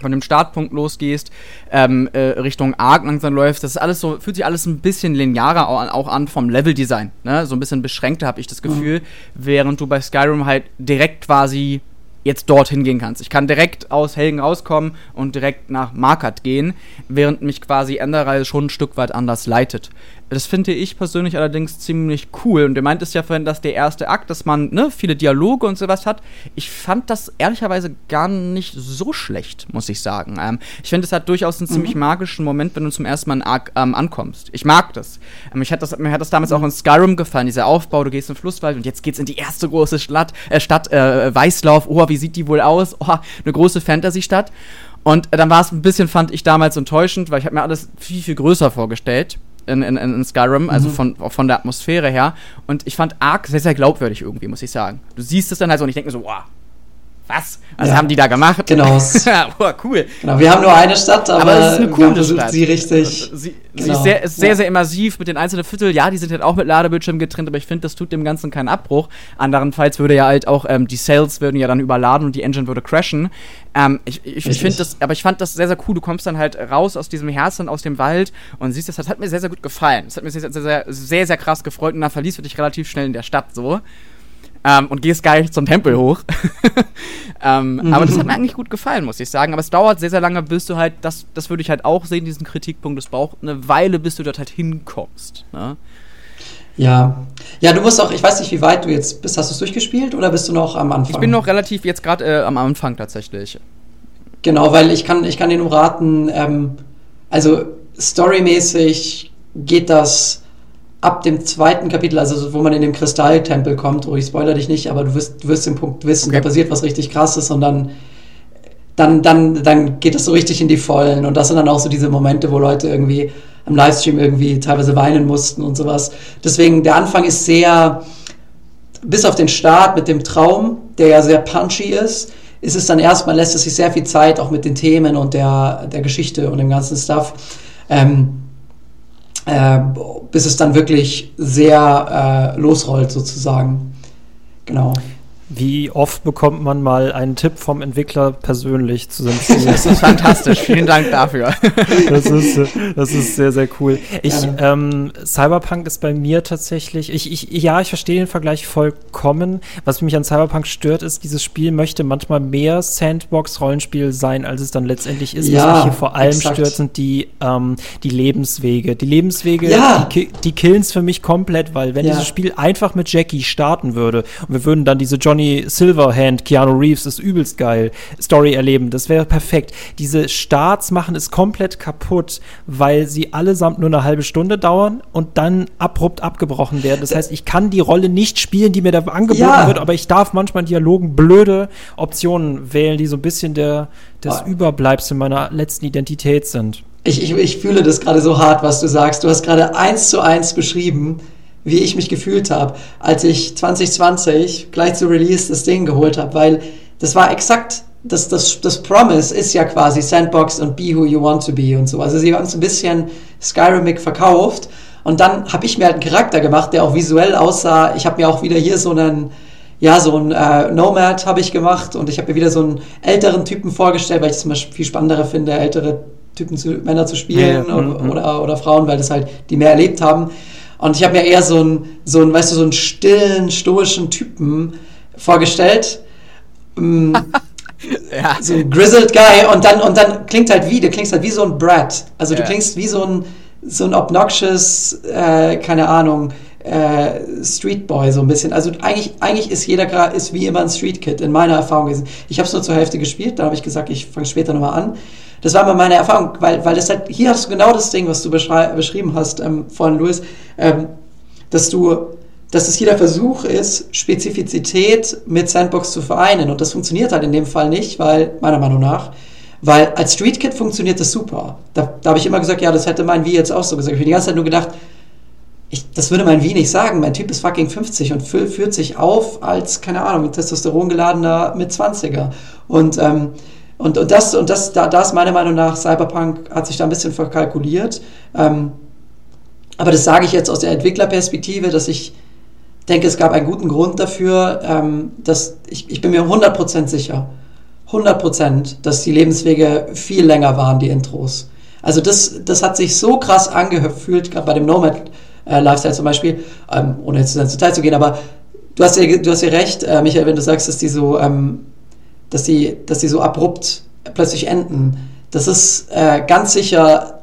von dem Startpunkt losgehst, ähm, äh, Richtung Arc langsam läufst, das ist alles so, fühlt sich alles ein bisschen linearer auch an vom Leveldesign, ne? So ein bisschen beschränkter habe ich das Gefühl, mhm. während du bei Skyrim halt direkt quasi jetzt dorthin gehen kannst. Ich kann direkt aus Helgen rauskommen und direkt nach Markert gehen, während mich quasi Enderreise schon ein Stück weit anders leitet. Das finde ich persönlich allerdings ziemlich cool. Und du meintest ja vorhin, dass der erste Akt, dass man ne, viele Dialoge und sowas hat. Ich fand das ehrlicherweise gar nicht so schlecht, muss ich sagen. Ähm, ich finde, es hat durchaus einen mhm. ziemlich magischen Moment, wenn du zum ersten Mal in Arc ähm, ankommst. Ich mag das. Ähm, ich hat das. Mir hat das damals mhm. auch in Skyrim gefallen, dieser Aufbau. Du gehst in den Flusswald und jetzt geht's in die erste große Stadt, äh, Stadt äh, Weißlauf. Oh, wie sieht die wohl aus? Oh, eine große Fantasy-Stadt. Und äh, dann war es ein bisschen, fand ich damals enttäuschend, weil ich habe mir alles viel, viel größer vorgestellt in, in, in Skyrim, also mhm. von, von der Atmosphäre her. Und ich fand Ark sehr, sehr glaubwürdig irgendwie, muss ich sagen. Du siehst es dann halt so und ich denke mir so, wow, was? Was ja. haben die da gemacht? Genau. [LAUGHS] oh, cool. Genau, wir haben nur eine Stadt, aber, aber es ist eine coole Stadt. sie richtig. Sie, genau. sie ist sehr, ist sehr, ja. sehr immersiv mit den einzelnen Viertel. Ja, die sind halt auch mit Ladebildschirm getrennt, aber ich finde, das tut dem Ganzen keinen Abbruch. Anderenfalls würde ja halt auch ähm, die Sales würden ja dann überladen und die Engine würde crashen. Ähm, ich ich, ich finde das, aber ich fand das sehr, sehr cool. Du kommst dann halt raus aus diesem Herzen, aus dem Wald und siehst das. Das hat mir sehr, sehr gut gefallen. Das hat mir sehr, sehr, sehr, sehr, sehr krass gefreut und dann verließ du dich relativ schnell in der Stadt so ähm, und gehst gleich zum Tempel hoch. [LAUGHS] ähm, mhm. Aber das hat mir eigentlich gut gefallen, muss ich sagen. Aber es dauert sehr, sehr lange, bis du halt, das, das würde ich halt auch sehen, diesen Kritikpunkt. Es braucht eine Weile, bis du dort halt hinkommst. Ne? Ja. Ja, du musst auch, ich weiß nicht, wie weit du jetzt bist. Hast du es durchgespielt oder bist du noch am Anfang? Ich bin noch relativ jetzt gerade äh, am Anfang tatsächlich. Genau, weil ich kann, ich kann dir nur raten, ähm, also storymäßig geht das ab dem zweiten Kapitel, also wo man in den Kristalltempel kommt, oh, ich spoiler dich nicht, aber du wirst, du wirst den Punkt wissen, okay. da passiert was richtig krasses und dann, dann, dann, dann geht das so richtig in die Vollen. Und das sind dann auch so diese Momente, wo Leute irgendwie am Livestream irgendwie teilweise weinen mussten und sowas. Deswegen, der Anfang ist sehr, bis auf den Start mit dem Traum, der ja sehr punchy ist, ist es dann erstmal, lässt es sich sehr viel Zeit auch mit den Themen und der, der Geschichte und dem ganzen Stuff. Ähm, äh, bis es dann wirklich sehr äh, losrollt sozusagen. Genau. Wie oft bekommt man mal einen Tipp vom Entwickler persönlich zu seinem Spiel? Das ist fantastisch. Vielen Dank dafür. Das ist, das ist sehr, sehr cool. Ich, ähm, Cyberpunk ist bei mir tatsächlich, ich, ich, ja, ich verstehe den Vergleich vollkommen. Was mich an Cyberpunk stört, ist, dieses Spiel möchte manchmal mehr Sandbox-Rollenspiel sein, als es dann letztendlich ist. Ja, Was mich hier vor allem exakt. stört, sind die, ähm, die Lebenswege. Die Lebenswege, ja. die, die killen es für mich komplett, weil wenn ja. dieses Spiel einfach mit Jackie starten würde und wir würden dann diese Johnny Johnny Silverhand, Keanu Reeves ist übelst geil. Story erleben, das wäre perfekt. Diese Starts machen es komplett kaputt, weil sie allesamt nur eine halbe Stunde dauern und dann abrupt abgebrochen werden. Das heißt, ich kann die Rolle nicht spielen, die mir da angeboten ja. wird, aber ich darf manchmal in Dialogen blöde Optionen wählen, die so ein bisschen der, das oh. Überbleibsel meiner letzten Identität sind. Ich, ich, ich fühle das gerade so hart, was du sagst. Du hast gerade eins zu eins beschrieben, wie ich mich gefühlt habe, als ich 2020 gleich zu Release das Ding geholt habe, weil das war exakt, das, das, das Promise ist ja quasi Sandbox und Be Who You Want to Be und so. Also sie haben es ein bisschen Skyrimic verkauft und dann habe ich mir halt einen Charakter gemacht, der auch visuell aussah. Ich habe mir auch wieder hier so einen, ja, so einen äh, Nomad habe ich gemacht und ich habe mir wieder so einen älteren Typen vorgestellt, weil ich es immer viel spannender finde, ältere Typen zu, Männer zu spielen ja, ja. Oder, mhm. oder, oder Frauen, weil das halt die mehr erlebt haben. Und ich habe mir eher so einen, so einen, weißt du, so einen stillen, stoischen Typen vorgestellt. Mm, [LAUGHS] ja. So ein grizzled Guy und dann, und dann klingt halt wie, du klingst halt wie so ein Brat. Also du klingst wie so ein, so ein obnoxious, äh, keine Ahnung, äh, Street Boy so ein bisschen. Also eigentlich, eigentlich ist jeder ist wie immer ein Street Kid in meiner Erfahrung gewesen. Ich habe es nur zur Hälfte gespielt, dann habe ich gesagt, ich fange später nochmal an. Das war mal meine Erfahrung, weil, weil das halt, hier hast du genau das Ding, was du beschrieben hast ähm, von Louis, ähm, dass du, dass es hier der Versuch ist, Spezifizität mit Sandbox zu vereinen. Und das funktioniert halt in dem Fall nicht, weil, meiner Meinung nach, weil als Street Kid funktioniert das super. Da, da habe ich immer gesagt, ja, das hätte mein Wie jetzt auch so gesagt. Ich habe die ganze Zeit nur gedacht, ich, das würde mein Wie nicht sagen. Mein Typ ist fucking 50 und führt sich auf als, keine Ahnung, ein Testosteron geladener mit 20er. Und ähm, und, und das, und das, da, da ist meiner Meinung nach, Cyberpunk hat sich da ein bisschen verkalkuliert. Ähm, aber das sage ich jetzt aus der Entwicklerperspektive, dass ich denke, es gab einen guten Grund dafür, ähm, dass ich, ich bin mir 100% sicher, 100%, dass die Lebenswege viel länger waren, die Intros. Also das, das hat sich so krass angefühlt, gerade bei dem Nomad äh, Lifestyle zum Beispiel, ähm, ohne jetzt ins Detail zu gehen, aber du hast ja, du hast ja recht, äh, Michael, wenn du sagst, dass die so ähm, dass die, dass die so abrupt plötzlich enden. Das ist äh, ganz sicher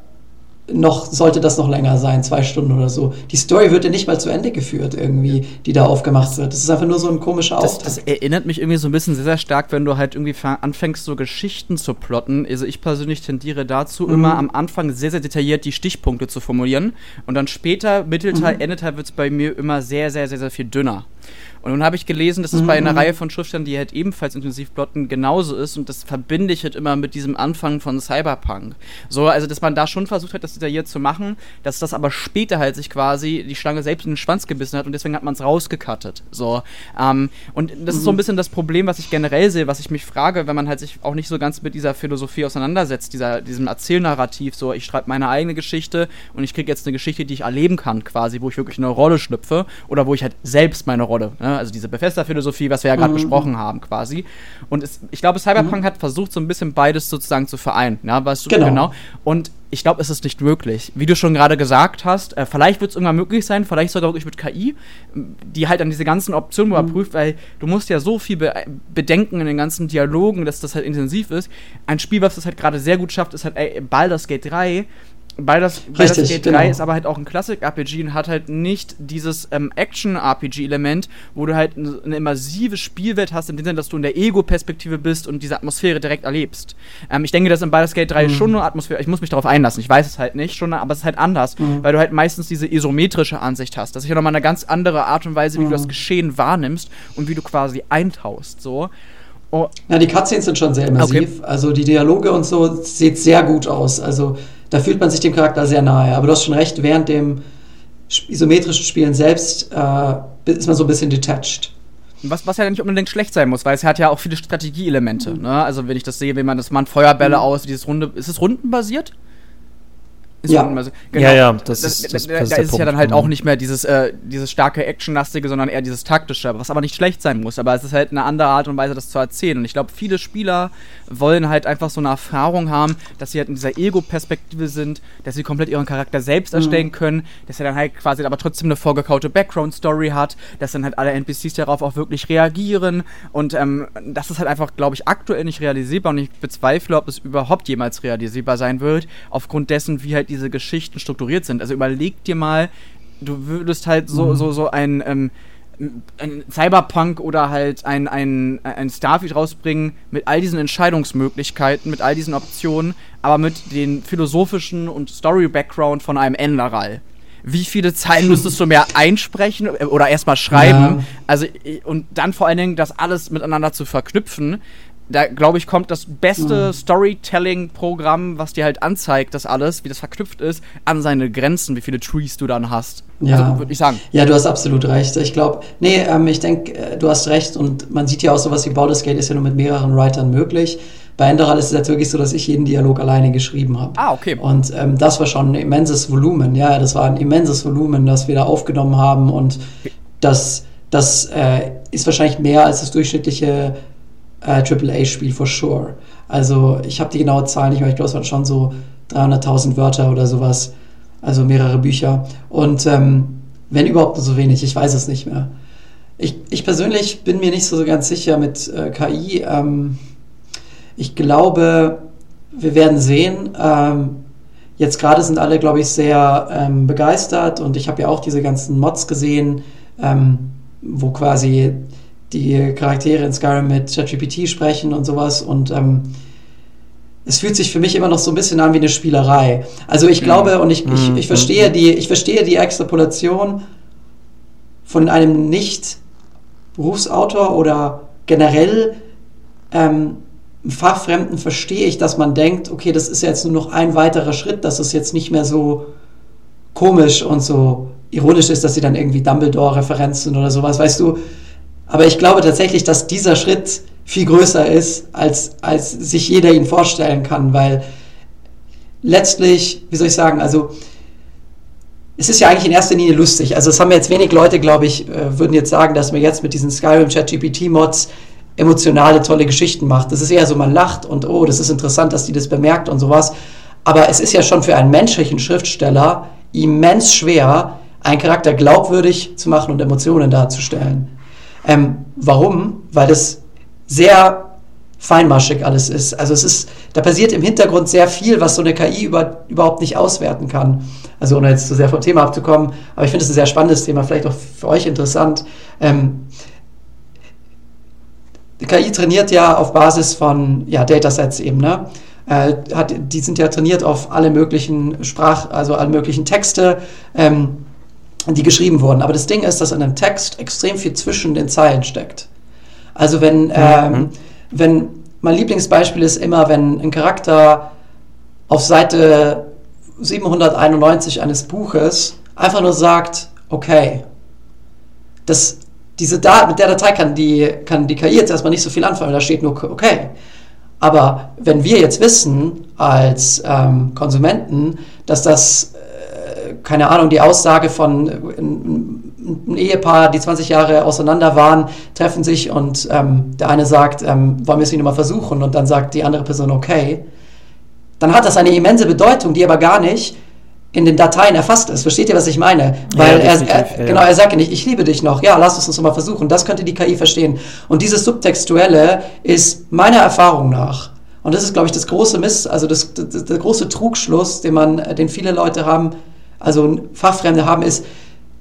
noch, sollte das noch länger sein, zwei Stunden oder so. Die Story wird ja nicht mal zu Ende geführt, irgendwie, die da aufgemacht wird. Das ist einfach nur so ein komischer Auftakt. Das, das erinnert mich irgendwie so ein bisschen sehr, sehr stark, wenn du halt irgendwie anfängst, so Geschichten zu plotten. Also ich persönlich tendiere dazu, mhm. immer am Anfang sehr, sehr detailliert die Stichpunkte zu formulieren. Und dann später, Mittelteil, mhm. Endeteil wird es bei mir immer sehr, sehr, sehr, sehr viel dünner. Und nun habe ich gelesen, dass es mhm. bei einer mhm. Reihe von Schriftstellern, die halt ebenfalls intensiv plotten, genauso ist. Und das verbinde ich halt immer mit diesem Anfang von Cyberpunk. So, also, dass man da schon versucht hat, das detailliert zu machen, dass das aber später halt sich quasi die Schlange selbst in den Schwanz gebissen hat und deswegen hat man es rausgekattet. So, ähm, und das mhm. ist so ein mhm. bisschen das Problem, was ich generell sehe, was ich mich frage, wenn man halt sich auch nicht so ganz mit dieser Philosophie auseinandersetzt, dieser, diesem Erzählnarrativ, so, ich schreibe meine eigene Geschichte und ich kriege jetzt eine Geschichte, die ich erleben kann, quasi, wo ich wirklich eine Rolle schlüpfe oder wo ich halt selbst meine Rolle, ne, also diese Bethesda-Philosophie, was wir ja gerade mhm. besprochen haben, quasi. Und es, ich glaube, Cyberpunk mhm. hat versucht, so ein bisschen beides sozusagen zu vereinen. Ja, weißt du, genau. genau. Und ich glaube, es ist nicht möglich. Wie du schon gerade gesagt hast, äh, vielleicht wird es irgendwann möglich sein, vielleicht sogar wirklich mit KI, die halt dann diese ganzen Optionen mhm. überprüft, weil du musst ja so viel be bedenken in den ganzen Dialogen, dass das halt intensiv ist. Ein Spiel, was das halt gerade sehr gut schafft, ist halt ey, Baldur's Gate 3, Baldur's, Baldur's Gate 3 genau. ist aber halt auch ein Klassik-RPG und hat halt nicht dieses ähm, Action-RPG-Element, wo du halt eine immersive Spielwelt hast, in dem Sinne, dass du in der Ego-Perspektive bist und diese Atmosphäre direkt erlebst. Ähm, ich denke, dass in Baldur's Gate 3 mhm. schon eine Atmosphäre, ich muss mich darauf einlassen, ich weiß es halt nicht, schon, aber es ist halt anders, mhm. weil du halt meistens diese isometrische Ansicht hast. Das ist ja nochmal eine ganz andere Art und Weise, wie mhm. du das mhm. Geschehen wahrnimmst und wie du quasi eintauchst, so. Oh. Ja, die Cutscenes sind schon sehr immersiv. Okay. Also die Dialoge und so sieht sehr gut aus. Also da fühlt man sich dem Charakter sehr nahe. Aber du hast schon recht, während dem isometrischen Spielen selbst äh, ist man so ein bisschen detached. Was, was ja nicht unbedingt schlecht sein muss, weil es hat ja auch viele Strategieelemente. Mhm. Ne? Also wenn ich das sehe, wie man das man Feuerbälle mhm. aus, dieses Runde. Ist es rundenbasiert? Ist ja. So, genau. ja, ja, das, das, ist, das, da, da ist, es ja dann halt auch nicht mehr dieses, äh, dieses starke Actionlastige, sondern eher dieses taktische, was aber nicht schlecht sein muss. Aber es ist halt eine andere Art und Weise, das zu erzählen. Und ich glaube, viele Spieler wollen halt einfach so eine Erfahrung haben, dass sie halt in dieser Ego-Perspektive sind, dass sie komplett ihren Charakter selbst mhm. erstellen können, dass er dann halt quasi aber trotzdem eine vorgekaute Background-Story hat, dass dann halt alle NPCs darauf auch wirklich reagieren. Und ähm, das ist halt einfach, glaube ich, aktuell nicht realisierbar. Und ich bezweifle, ob es überhaupt jemals realisierbar sein wird, aufgrund dessen, wie halt diese Geschichten strukturiert sind. Also überleg dir mal, du würdest halt so, mhm. so, so ein, ähm, ein Cyberpunk oder halt ein, ein, ein Starfield rausbringen mit all diesen Entscheidungsmöglichkeiten, mit all diesen Optionen, aber mit den philosophischen und Story-Background von einem Enderal. Wie viele Zeilen [LAUGHS] müsstest du mehr einsprechen äh, oder erstmal schreiben? Ja. Also, und dann vor allen Dingen das alles miteinander zu verknüpfen da glaube ich, kommt das beste mhm. Storytelling-Programm, was dir halt anzeigt, das alles, wie das verknüpft ist, an seine Grenzen, wie viele Trees du dann hast. Ja, also, würde ich sagen. Ja, du hast absolut recht. Ich glaube, nee, ähm, ich denke, äh, du hast recht und man sieht ja auch sowas wie Baldur's Gate ist ja nur mit mehreren Writern möglich. Bei Enderal ist es jetzt wirklich so, dass ich jeden Dialog alleine geschrieben habe. Ah, okay. Und ähm, das war schon ein immenses Volumen. Ja, das war ein immenses Volumen, das wir da aufgenommen haben und das, das äh, ist wahrscheinlich mehr als das durchschnittliche äh, AAA-Spiel for sure. Also ich habe die genaue Zahl nicht mehr, ich glaube, es waren schon so 300.000 Wörter oder sowas, also mehrere Bücher. Und ähm, wenn überhaupt nur so wenig, ich weiß es nicht mehr. Ich, ich persönlich bin mir nicht so ganz sicher mit äh, KI. Ähm, ich glaube, wir werden sehen. Ähm, jetzt gerade sind alle, glaube ich, sehr ähm, begeistert und ich habe ja auch diese ganzen Mods gesehen, ähm, wo quasi die Charaktere in Skyrim mit ChatGPT sprechen und sowas und ähm, es fühlt sich für mich immer noch so ein bisschen an wie eine Spielerei. Also ich glaube mhm. und ich, ich, ich, mhm. verstehe die, ich verstehe die Extrapolation von einem Nicht-Berufsautor oder generell ähm, Fachfremden verstehe ich, dass man denkt, okay, das ist jetzt nur noch ein weiterer Schritt, dass es jetzt nicht mehr so komisch und so ironisch ist, dass sie dann irgendwie Dumbledore-Referenzen oder sowas, weißt du, aber ich glaube tatsächlich, dass dieser Schritt viel größer ist, als, als sich jeder ihn vorstellen kann, weil letztlich, wie soll ich sagen, also es ist ja eigentlich in erster Linie lustig. Also es haben jetzt wenig Leute, glaube ich, äh, würden jetzt sagen, dass man jetzt mit diesen Skyrim ChatGPT Mods emotionale, tolle Geschichten macht. Das ist eher so, man lacht und oh, das ist interessant, dass die das bemerkt und sowas. Aber es ist ja schon für einen menschlichen Schriftsteller immens schwer, einen Charakter glaubwürdig zu machen und Emotionen darzustellen. Ähm, warum? Weil das sehr feinmaschig alles ist. Also es ist, da passiert im Hintergrund sehr viel, was so eine KI über, überhaupt nicht auswerten kann. Also ohne jetzt zu sehr vom Thema abzukommen, aber ich finde es ein sehr spannendes Thema, vielleicht auch für euch interessant. Ähm, die KI trainiert ja auf Basis von ja, Datasets eben, ne? Äh, hat, die sind ja trainiert auf alle möglichen Sprach, also alle möglichen Texte. Ähm, die geschrieben wurden. Aber das Ding ist, dass in einem Text extrem viel zwischen den Zeilen steckt. Also wenn, ähm, mhm. wenn mein Lieblingsbeispiel ist immer, wenn ein Charakter auf Seite 791 eines Buches einfach nur sagt, okay, das, diese da mit der Datei kann die, kann die KI jetzt erstmal nicht so viel anfangen, da steht nur okay. Aber wenn wir jetzt wissen als ähm, Konsumenten, dass das keine Ahnung, die Aussage von ein Ehepaar, die 20 Jahre auseinander waren, treffen sich und ähm, der eine sagt, ähm, wollen wir es nicht nochmal versuchen? Und dann sagt die andere Person, okay. Dann hat das eine immense Bedeutung, die aber gar nicht in den Dateien erfasst ist. Versteht ihr, was ich meine? Weil ja, er, er, genau, er sagt ja nicht, ich liebe dich noch, ja, lass uns das nochmal versuchen. Das könnte die KI verstehen. Und dieses Subtextuelle ist meiner Erfahrung nach, und das ist, glaube ich, das große Miss, also das, das, der große Trugschluss, den man, den viele Leute haben, also Fachfremde haben, ist,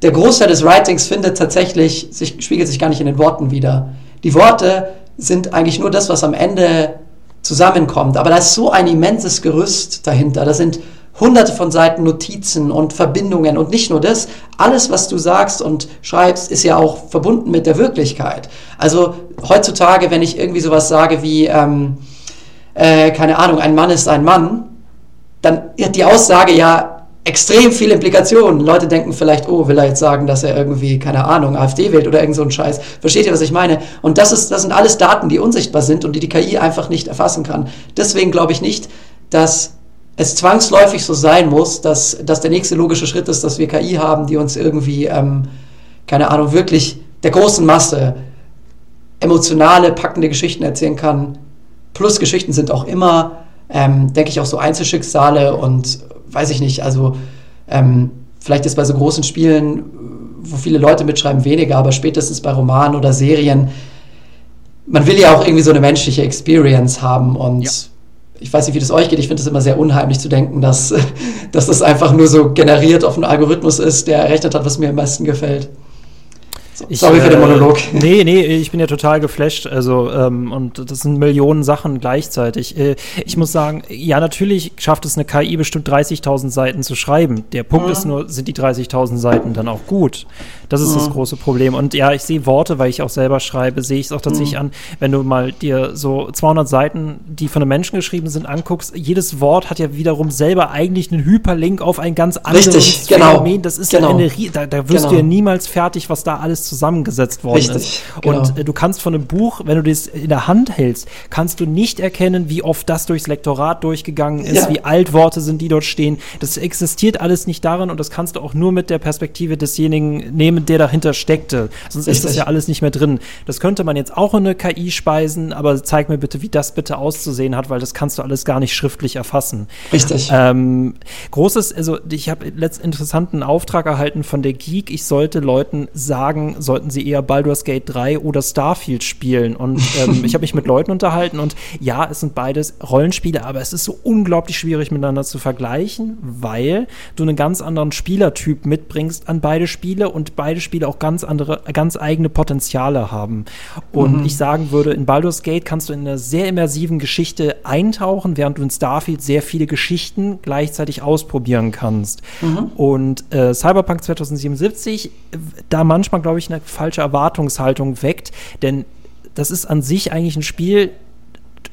der Großteil des Writings findet tatsächlich, sich, spiegelt sich gar nicht in den Worten wieder. Die Worte sind eigentlich nur das, was am Ende zusammenkommt. Aber da ist so ein immenses Gerüst dahinter. Da sind hunderte von Seiten Notizen und Verbindungen und nicht nur das. Alles, was du sagst und schreibst, ist ja auch verbunden mit der Wirklichkeit. Also heutzutage, wenn ich irgendwie sowas sage wie, ähm, äh, keine Ahnung, ein Mann ist ein Mann, dann hat die Aussage ja extrem viele Implikationen. Leute denken vielleicht, oh, will er jetzt sagen, dass er irgendwie, keine Ahnung, AfD wählt oder irgend so ein Scheiß. Versteht ihr, was ich meine? Und das, ist, das sind alles Daten, die unsichtbar sind und die die KI einfach nicht erfassen kann. Deswegen glaube ich nicht, dass es zwangsläufig so sein muss, dass, dass der nächste logische Schritt ist, dass wir KI haben, die uns irgendwie, ähm, keine Ahnung, wirklich der großen Masse emotionale, packende Geschichten erzählen kann. Plus Geschichten sind auch immer, ähm, denke ich, auch so Einzelschicksale und weiß ich nicht, also ähm, vielleicht ist bei so großen Spielen, wo viele Leute mitschreiben, weniger, aber spätestens bei Romanen oder Serien, man will ja auch irgendwie so eine menschliche Experience haben und ja. ich weiß nicht, wie das euch geht, ich finde es immer sehr unheimlich zu denken, dass, [LAUGHS] dass das einfach nur so generiert auf einen Algorithmus ist, der errechnet hat, was mir am besten gefällt. Ich, Sorry für den äh, Monolog. Äh, [LAUGHS] nee, nee, ich bin ja total geflasht. Also, ähm, und das sind Millionen Sachen gleichzeitig. Äh, ich muss sagen, ja, natürlich schafft es eine KI bestimmt 30.000 Seiten zu schreiben. Der Punkt mhm. ist nur, sind die 30.000 Seiten dann auch gut? Das ist mhm. das große Problem. Und ja, ich sehe Worte, weil ich auch selber schreibe, sehe ich es auch tatsächlich mhm. an, wenn du mal dir so 200 Seiten, die von einem Menschen geschrieben sind, anguckst. Jedes Wort hat ja wiederum selber eigentlich einen Hyperlink auf ein ganz anderes Richtig, genau. Phänomen. Das ist genau. eine, da, da wirst genau. du ja niemals fertig, was da alles zusammengesetzt worden Richtig, ist. Genau. Und äh, du kannst von einem Buch, wenn du das in der Hand hältst, kannst du nicht erkennen, wie oft das durchs Lektorat durchgegangen ist, ja. wie alt Worte sind, die dort stehen. Das existiert alles nicht darin und das kannst du auch nur mit der Perspektive desjenigen nehmen, der dahinter steckte. Sonst Richtig. ist das ja alles nicht mehr drin. Das könnte man jetzt auch in eine KI speisen, aber zeig mir bitte, wie das bitte auszusehen hat, weil das kannst du alles gar nicht schriftlich erfassen. Richtig. Ähm, großes, also ich habe letzt interessanten Auftrag erhalten von der Geek. Ich sollte Leuten sagen, sollten sie eher Baldur's Gate 3 oder Starfield spielen. Und ähm, [LAUGHS] ich habe mich mit Leuten unterhalten und ja, es sind beides Rollenspiele, aber es ist so unglaublich schwierig miteinander zu vergleichen, weil du einen ganz anderen Spielertyp mitbringst an beide Spiele und beide Spiele auch ganz andere, ganz eigene Potenziale haben. Und mhm. ich sagen würde, in Baldur's Gate kannst du in einer sehr immersiven Geschichte eintauchen, während du in Starfield sehr viele Geschichten gleichzeitig ausprobieren kannst. Mhm. Und äh, Cyberpunk 2077 da manchmal, glaube ich, eine falsche Erwartungshaltung weckt, denn das ist an sich eigentlich ein Spiel,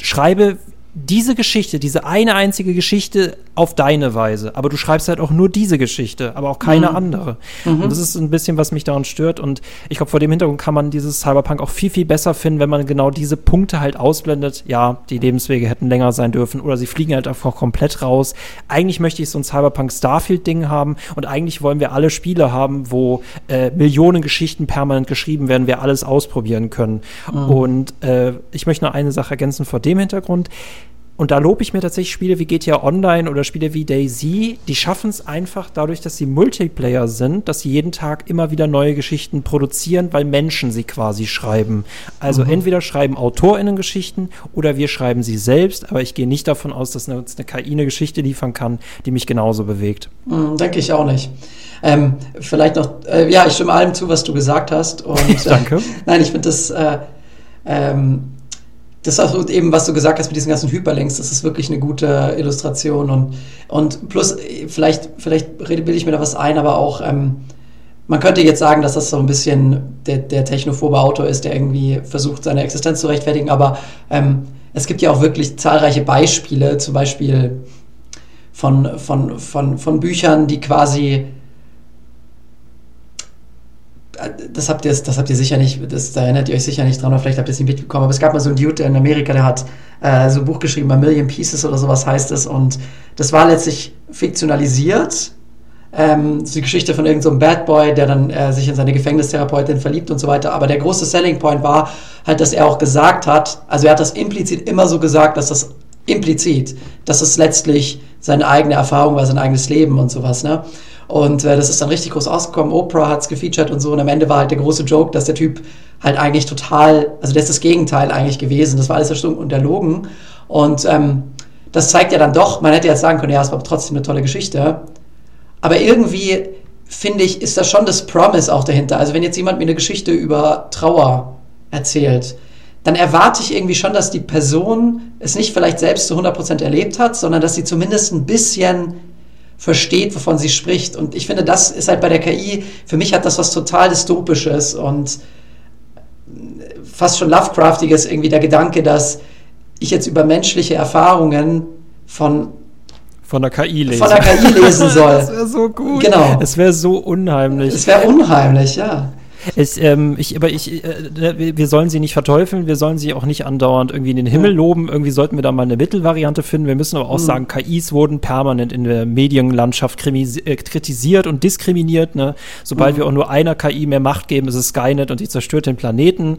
schreibe diese Geschichte, diese eine einzige Geschichte auf deine Weise. Aber du schreibst halt auch nur diese Geschichte, aber auch keine mhm. andere. Mhm. Und das ist ein bisschen, was mich daran stört. Und ich glaube, vor dem Hintergrund kann man dieses Cyberpunk auch viel, viel besser finden, wenn man genau diese Punkte halt ausblendet. Ja, die Lebenswege hätten länger sein dürfen oder sie fliegen halt einfach komplett raus. Eigentlich möchte ich so ein Cyberpunk Starfield-Ding haben und eigentlich wollen wir alle Spiele haben, wo äh, Millionen Geschichten permanent geschrieben werden, wir alles ausprobieren können. Mhm. Und äh, ich möchte noch eine Sache ergänzen vor dem Hintergrund und da lobe ich mir tatsächlich Spiele wie GTA Online oder Spiele wie Daisy, die schaffen es einfach dadurch, dass sie Multiplayer sind, dass sie jeden Tag immer wieder neue Geschichten produzieren, weil Menschen sie quasi schreiben. Also mhm. entweder schreiben AutorInnen Geschichten oder wir schreiben sie selbst, aber ich gehe nicht davon aus, dass uns eine KI eine Geschichte liefern kann, die mich genauso bewegt. Mhm, denke ich auch nicht. Ähm, vielleicht noch, äh, ja, ich stimme allem zu, was du gesagt hast. Und, [LAUGHS] Danke. Äh, nein, ich finde das äh, ähm, das ist eben, was du gesagt hast mit diesen ganzen Hyperlinks, das ist wirklich eine gute Illustration und, und plus, vielleicht, vielleicht bilde ich mir da was ein, aber auch, ähm, man könnte jetzt sagen, dass das so ein bisschen der, der technophobe Autor ist, der irgendwie versucht, seine Existenz zu rechtfertigen, aber ähm, es gibt ja auch wirklich zahlreiche Beispiele, zum Beispiel von, von, von, von Büchern, die quasi das habt ihr, das habt ihr sicher nicht, das, da erinnert ihr euch sicher nicht dran, oder vielleicht habt ihr es nicht mitbekommen, aber es gab mal so einen Dude in Amerika, der hat äh, so ein Buch geschrieben, A Million Pieces oder sowas heißt es, und das war letztlich fiktionalisiert. Ähm, die Geschichte von irgendeinem so Bad Boy, der dann äh, sich in seine Gefängnistherapeutin verliebt und so weiter. Aber der große Selling Point war halt, dass er auch gesagt hat, also er hat das implizit immer so gesagt, dass das implizit, dass es letztlich seine eigene Erfahrung war, sein eigenes Leben und sowas, ne? Und äh, das ist dann richtig groß ausgekommen. Oprah hat es gefeatured und so. Und am Ende war halt der große Joke, dass der Typ halt eigentlich total, also der ist das Gegenteil eigentlich gewesen. Das war alles erstunken und erlogen. Und ähm, das zeigt ja dann doch, man hätte jetzt sagen können, ja, es war trotzdem eine tolle Geschichte. Aber irgendwie, finde ich, ist da schon das Promise auch dahinter. Also wenn jetzt jemand mir eine Geschichte über Trauer erzählt, dann erwarte ich irgendwie schon, dass die Person es nicht vielleicht selbst zu 100% erlebt hat, sondern dass sie zumindest ein bisschen versteht, wovon sie spricht. Und ich finde, das ist halt bei der KI, für mich hat das was total Dystopisches und fast schon Lovecraftiges, irgendwie der Gedanke, dass ich jetzt über menschliche Erfahrungen von von der KI lesen. Von der KI lesen [LAUGHS] soll. das wäre so gut. Genau. Es wäre so unheimlich. Es wäre unheimlich, ja. Ich, ähm, ich, aber ich, äh, wir sollen sie nicht verteufeln, wir sollen sie auch nicht andauernd irgendwie in den Himmel loben. Irgendwie sollten wir da mal eine Mittelvariante finden. Wir müssen aber auch mhm. sagen, KIs wurden permanent in der Medienlandschaft äh, kritisiert und diskriminiert. Ne? Sobald mhm. wir auch nur einer KI mehr Macht geben, ist es Skynet und die zerstört den Planeten.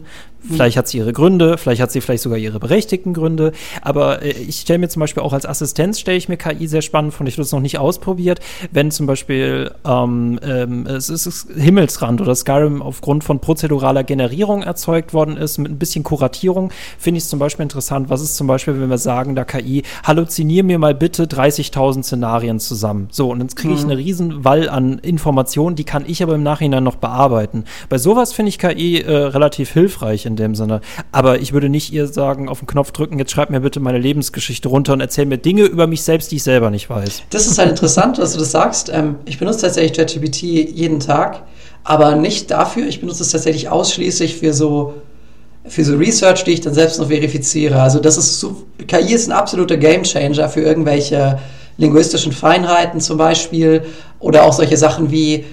Vielleicht hat sie ihre Gründe, vielleicht hat sie vielleicht sogar ihre berechtigten Gründe. Aber äh, ich stelle mir zum Beispiel auch als Assistenz stelle ich mir KI sehr spannend vor. Ich habe es noch nicht ausprobiert. Wenn zum Beispiel ähm, ähm, es ist Himmelsrand oder Skyrim auf aufgrund von prozeduraler Generierung erzeugt worden ist, mit ein bisschen Kuratierung, finde ich es zum Beispiel interessant. Was ist zum Beispiel, wenn wir sagen, der KI, halluzinier mir mal bitte 30.000 Szenarien zusammen. So, und jetzt kriege ich mhm. einen riesen Wall an Informationen, die kann ich aber im Nachhinein noch bearbeiten. Bei sowas finde ich KI äh, relativ hilfreich in dem Sinne. Aber ich würde nicht ihr sagen, auf den Knopf drücken, jetzt schreib mir bitte meine Lebensgeschichte runter und erzähl mir Dinge über mich selbst, die ich selber nicht weiß. Das ist halt interessant, dass du das sagst. Ähm, ich benutze tatsächlich ChatGPT jeden Tag, aber nicht dafür. Ich benutze es tatsächlich ausschließlich für so für so Research, die ich dann selbst noch verifiziere. Also das ist so, KI ist ein absoluter Gamechanger für irgendwelche linguistischen Feinheiten zum Beispiel oder auch solche Sachen wie,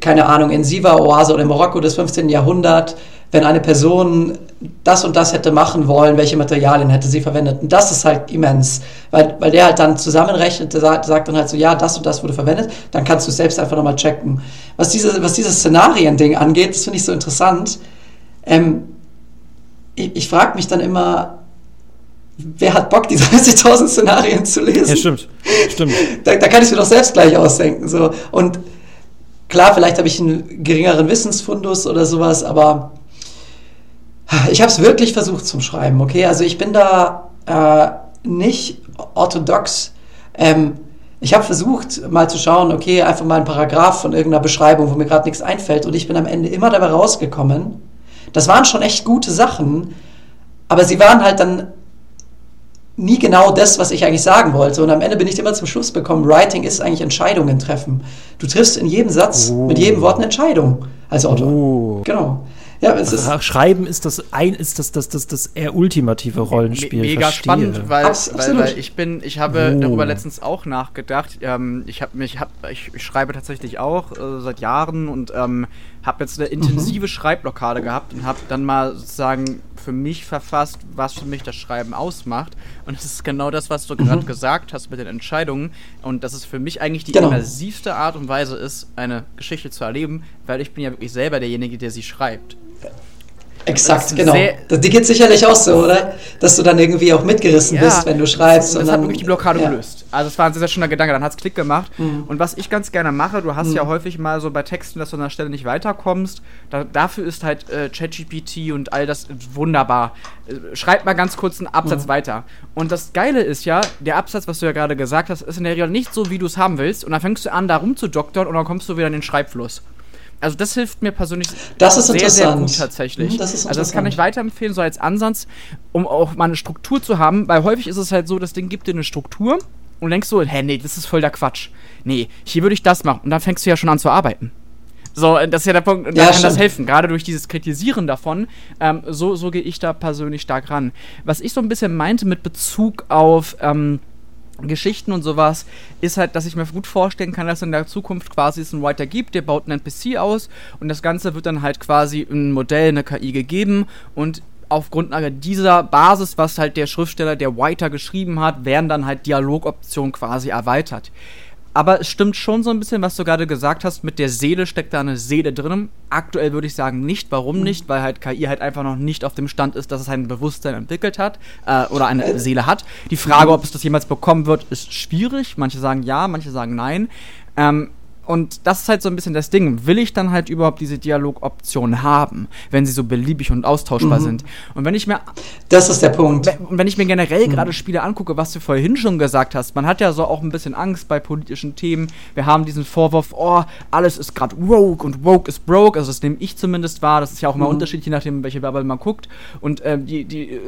keine Ahnung, in Siva-Oase oder in Marokko des 15. Jahrhunderts, wenn eine Person das und das hätte machen wollen, welche Materialien hätte sie verwendet. Und das ist halt immens, weil, weil der halt dann zusammenrechnet, der sagt, sagt dann halt so, ja, das und das wurde verwendet, dann kannst du es selbst einfach nochmal checken. Was, diese, was dieses Szenarien-Ding angeht, das finde ich so interessant. Ähm, ich, ich frage mich dann immer, wer hat Bock, die 30.000 [LAUGHS] Szenarien zu lesen? Ja, stimmt. stimmt. [LAUGHS] Da, da kann ich mir doch selbst gleich ausdenken. So. Und klar, vielleicht habe ich einen geringeren Wissensfundus oder sowas, aber ich habe es wirklich versucht zum Schreiben, okay? Also ich bin da äh, nicht orthodox. Ähm, ich habe versucht, mal zu schauen, okay, einfach mal ein Paragraph von irgendeiner Beschreibung, wo mir gerade nichts einfällt. Und ich bin am Ende immer dabei rausgekommen. Das waren schon echt gute Sachen, aber sie waren halt dann nie genau das, was ich eigentlich sagen wollte. Und am Ende bin ich immer zum Schluss bekommen, Writing ist eigentlich Entscheidungen treffen. Du triffst in jedem Satz, oh. mit jedem Wort eine Entscheidung als Autor. Oh. Genau. Ja, es ist Schreiben ist das ein ist das das das das eher ultimative Rollenspiel. Me mega Verstehe. spannend, weil, weil, weil, ich bin ich habe oh. darüber letztens auch nachgedacht. Ähm, ich habe mich hab, ich, ich, schreibe tatsächlich auch äh, seit Jahren und ähm, habe jetzt eine intensive mhm. Schreibblockade gehabt und habe dann mal sozusagen für mich verfasst, was für mich das Schreiben ausmacht. Und es ist genau das, was du mhm. gerade gesagt hast mit den Entscheidungen. Und dass es für mich eigentlich die genau. immersivste Art und Weise ist, eine Geschichte zu erleben, weil ich bin ja wirklich selber derjenige, der sie schreibt. Exakt, genau. Das, die geht sicherlich auch so, oder? Dass du dann irgendwie auch mitgerissen ja, bist, wenn du schreibst. Das, das hat wirklich die Blockade ja. gelöst. Also es war ein sehr, sehr schöner Gedanke, dann hat es Klick gemacht. Mhm. Und was ich ganz gerne mache, du hast mhm. ja häufig mal so bei Texten, dass du an der Stelle nicht weiterkommst. Da, dafür ist halt äh, ChatGPT und all das wunderbar. Äh, schreib mal ganz kurz einen Absatz mhm. weiter. Und das Geile ist ja, der Absatz, was du ja gerade gesagt hast, ist in der Regel nicht so, wie du es haben willst. Und dann fängst du an, da rumzudoktern und dann kommst du wieder in den Schreibfluss also das hilft mir persönlich das ist sehr, sehr gut tatsächlich. Mhm, das also das kann ich weiterempfehlen, so als Ansatz, um auch mal eine Struktur zu haben, weil häufig ist es halt so, das Ding gibt dir eine Struktur und denkst so, hä, nee, das ist voll der Quatsch. Nee, hier würde ich das machen und dann fängst du ja schon an zu arbeiten. So, das ist ja der Punkt, und da kann stimmt. das helfen, gerade durch dieses Kritisieren davon. Ähm, so so gehe ich da persönlich stark ran. Was ich so ein bisschen meinte mit Bezug auf ähm, Geschichten und sowas, ist halt, dass ich mir gut vorstellen kann, dass in der Zukunft quasi es einen Writer gibt, der baut einen NPC aus und das Ganze wird dann halt quasi ein Modell, eine KI gegeben und auf Grundlage dieser Basis, was halt der Schriftsteller, der Writer geschrieben hat, werden dann halt Dialogoptionen quasi erweitert. Aber es stimmt schon so ein bisschen, was du gerade gesagt hast, mit der Seele steckt da eine Seele drin. Aktuell würde ich sagen nicht. Warum mhm. nicht? Weil halt KI halt einfach noch nicht auf dem Stand ist, dass es ein Bewusstsein entwickelt hat äh, oder eine äh. Seele hat. Die Frage, ob es das jemals bekommen wird, ist schwierig. Manche sagen ja, manche sagen nein. Ähm, und das ist halt so ein bisschen das Ding. Will ich dann halt überhaupt diese Dialogoption haben, wenn sie so beliebig und austauschbar mhm. sind? Und wenn ich mir. Das ist der Punkt. Und wenn ich mir generell mhm. gerade Spiele angucke, was du vorhin schon gesagt hast, man hat ja so auch ein bisschen Angst bei politischen Themen. Wir haben diesen Vorwurf, oh, alles ist gerade woke und woke ist broke. Also das nehme ich zumindest wahr. Das ist ja auch immer mhm. unterschiedlich, je nachdem, welche Bubble man guckt. Und äh, die, die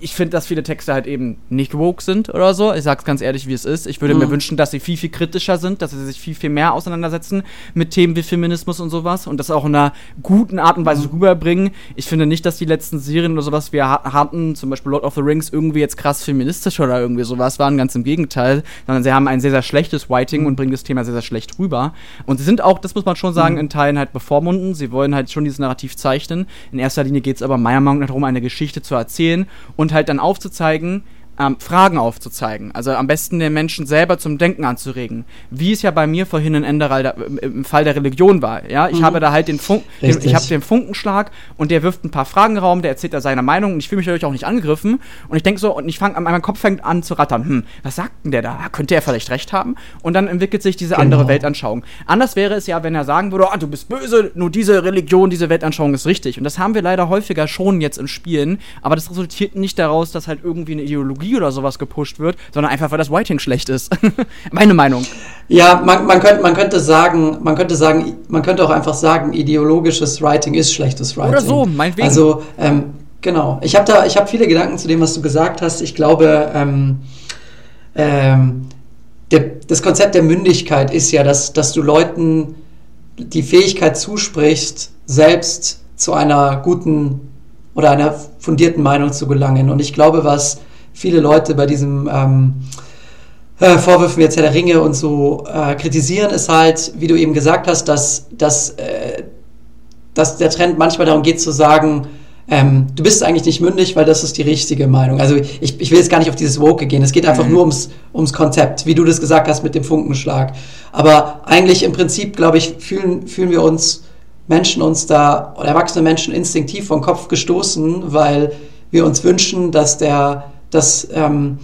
ich finde, dass viele Texte halt eben nicht woke sind oder so. Ich sag's ganz ehrlich, wie es ist. Ich würde mhm. mir wünschen, dass sie viel, viel kritischer sind, dass sie sich viel, viel mehr auseinandersetzen mit Themen wie Feminismus und sowas und das auch in einer guten Art und Weise mhm. rüberbringen. Ich finde nicht, dass die letzten Serien oder sowas wir hatten, zum Beispiel Lord of the Rings, irgendwie jetzt krass feministisch oder irgendwie sowas waren. Ganz im Gegenteil. Sondern sie haben ein sehr, sehr schlechtes Writing mhm. und bringen das Thema sehr, sehr schlecht rüber. Und sie sind auch, das muss man schon sagen, mhm. in Teilen halt bevormunden. Sie wollen halt schon dieses Narrativ zeichnen. In erster Linie geht es aber meiner Meinung nach darum, eine Geschichte zu erzählen und halt dann aufzuzeigen, ähm, Fragen aufzuzeigen. Also am besten den Menschen selber zum Denken anzuregen. Wie es ja bei mir vorhin in Enderal im Fall der Religion war. Ja, ich mhm. habe da halt den Funk, den, ich habe den Funkenschlag und der wirft ein paar Fragen Raum, der erzählt da seine Meinung und ich fühle mich dadurch auch nicht angegriffen. Und ich denke so, und ich fange, mein Kopf fängt an zu rattern. Hm, was sagt denn der da? Könnte er vielleicht recht haben? Und dann entwickelt sich diese genau. andere Weltanschauung. Anders wäre es ja, wenn er sagen würde, oh, du bist böse, nur diese Religion, diese Weltanschauung ist richtig. Und das haben wir leider häufiger schon jetzt in Spielen, aber das resultiert nicht daraus, dass halt irgendwie eine Ideologie oder sowas gepusht wird, sondern einfach, weil das Writing schlecht ist. [LAUGHS] Meine Meinung. Ja, man, man, könnte, man könnte sagen, man könnte sagen, man könnte auch einfach sagen, ideologisches Writing ist schlechtes Writing. Oder so, meinetwegen. Also, ähm, genau. Ich habe da, ich habe viele Gedanken zu dem, was du gesagt hast. Ich glaube, ähm, ähm, der, das Konzept der Mündigkeit ist ja, dass, dass du Leuten die Fähigkeit zusprichst, selbst zu einer guten oder einer fundierten Meinung zu gelangen. Und ich glaube, was viele Leute bei diesem ähm, äh, Vorwürfen jetzt Herr der Ringe und so äh, kritisieren, ist halt, wie du eben gesagt hast, dass, dass, äh, dass der Trend manchmal darum geht zu sagen, ähm, du bist eigentlich nicht mündig, weil das ist die richtige Meinung. Also ich, ich will jetzt gar nicht auf dieses Woke gehen. Es geht einfach mhm. nur ums, ums Konzept, wie du das gesagt hast mit dem Funkenschlag. Aber eigentlich im Prinzip, glaube ich, fühlen, fühlen wir uns Menschen uns da, oder erwachsene Menschen instinktiv vom Kopf gestoßen, weil wir uns wünschen, dass der, dass, ähm,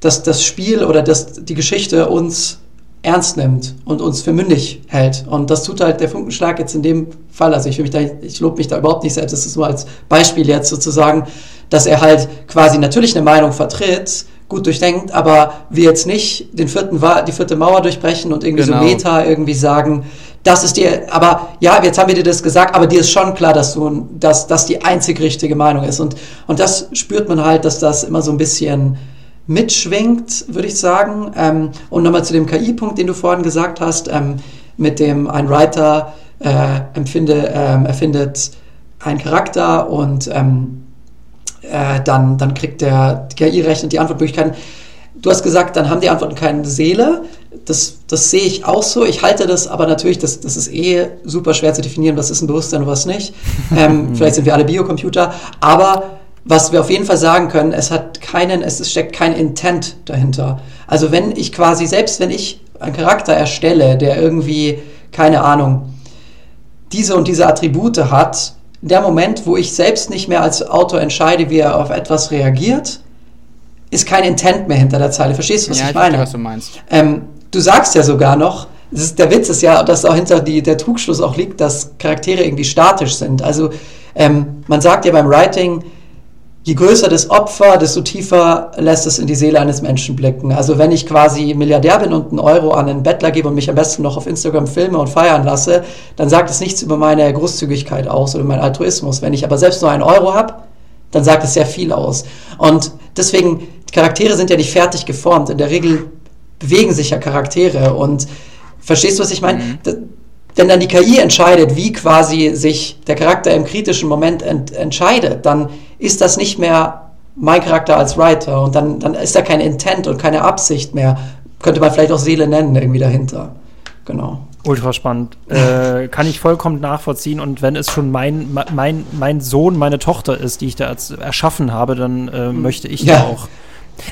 dass das Spiel oder dass die Geschichte uns ernst nimmt und uns für mündig hält. Und das tut halt der Funkenschlag jetzt in dem Fall. Also ich, will mich da, ich lobe mich da überhaupt nicht selbst. Das ist nur als Beispiel jetzt sozusagen, dass er halt quasi natürlich eine Meinung vertritt, gut durchdenkt, aber wir jetzt nicht den vierten, die vierte Mauer durchbrechen und irgendwie genau. so Meta irgendwie sagen, das ist dir, aber ja, jetzt haben wir dir das gesagt, aber dir ist schon klar, dass du, dass das die einzig richtige Meinung ist. Und, und das spürt man halt, dass das immer so ein bisschen mitschwingt, würde ich sagen. Ähm, und nochmal zu dem KI-Punkt, den du vorhin gesagt hast, ähm, mit dem ein Writer äh, empfinde, ähm, erfindet einen Charakter und ähm, äh, dann, dann kriegt der KI rechnet die Antwortmöglichkeiten. Du hast gesagt, dann haben die Antworten keine Seele. Das, das sehe ich auch so. Ich halte das aber natürlich, das, das ist eh super schwer zu definieren, was ist ein Bewusstsein und was nicht. Ähm, [LAUGHS] vielleicht sind wir alle Biocomputer. Aber was wir auf jeden Fall sagen können, es hat keinen, es steckt kein Intent dahinter. Also wenn ich quasi, selbst wenn ich einen Charakter erstelle, der irgendwie, keine Ahnung, diese und diese Attribute hat, der Moment, wo ich selbst nicht mehr als Autor entscheide, wie er auf etwas reagiert, ist kein Intent mehr hinter der Zeile. Verstehst du, was ja, ich, ich meine? Verstehe, was du meinst. Ähm, du sagst ja sogar noch, ist, der Witz ist ja, dass auch hinter die, der Trugschluss auch liegt, dass Charaktere irgendwie statisch sind. Also ähm, man sagt ja beim Writing, je größer das Opfer, desto tiefer lässt es in die Seele eines Menschen blicken. Also wenn ich quasi Milliardär bin und einen Euro an einen Bettler gebe und mich am besten noch auf Instagram filme und feiern lasse, dann sagt es nichts über meine Großzügigkeit aus oder meinen Altruismus. Wenn ich aber selbst nur einen Euro habe, dann sagt es sehr viel aus. Und deswegen, Charaktere sind ja nicht fertig geformt. In der Regel bewegen sich ja Charaktere. Und verstehst du, was ich meine? Mhm. Wenn dann die KI entscheidet, wie quasi sich der Charakter im kritischen Moment ent entscheidet, dann ist das nicht mehr mein Charakter als Writer und dann, dann ist da kein Intent und keine Absicht mehr. Könnte man vielleicht auch Seele nennen, irgendwie dahinter. Genau. Ultra spannend. Äh, kann ich vollkommen nachvollziehen. Und wenn es schon mein, mein, mein Sohn, meine Tochter ist, die ich da erschaffen habe, dann äh, mhm. möchte ich ja. da auch.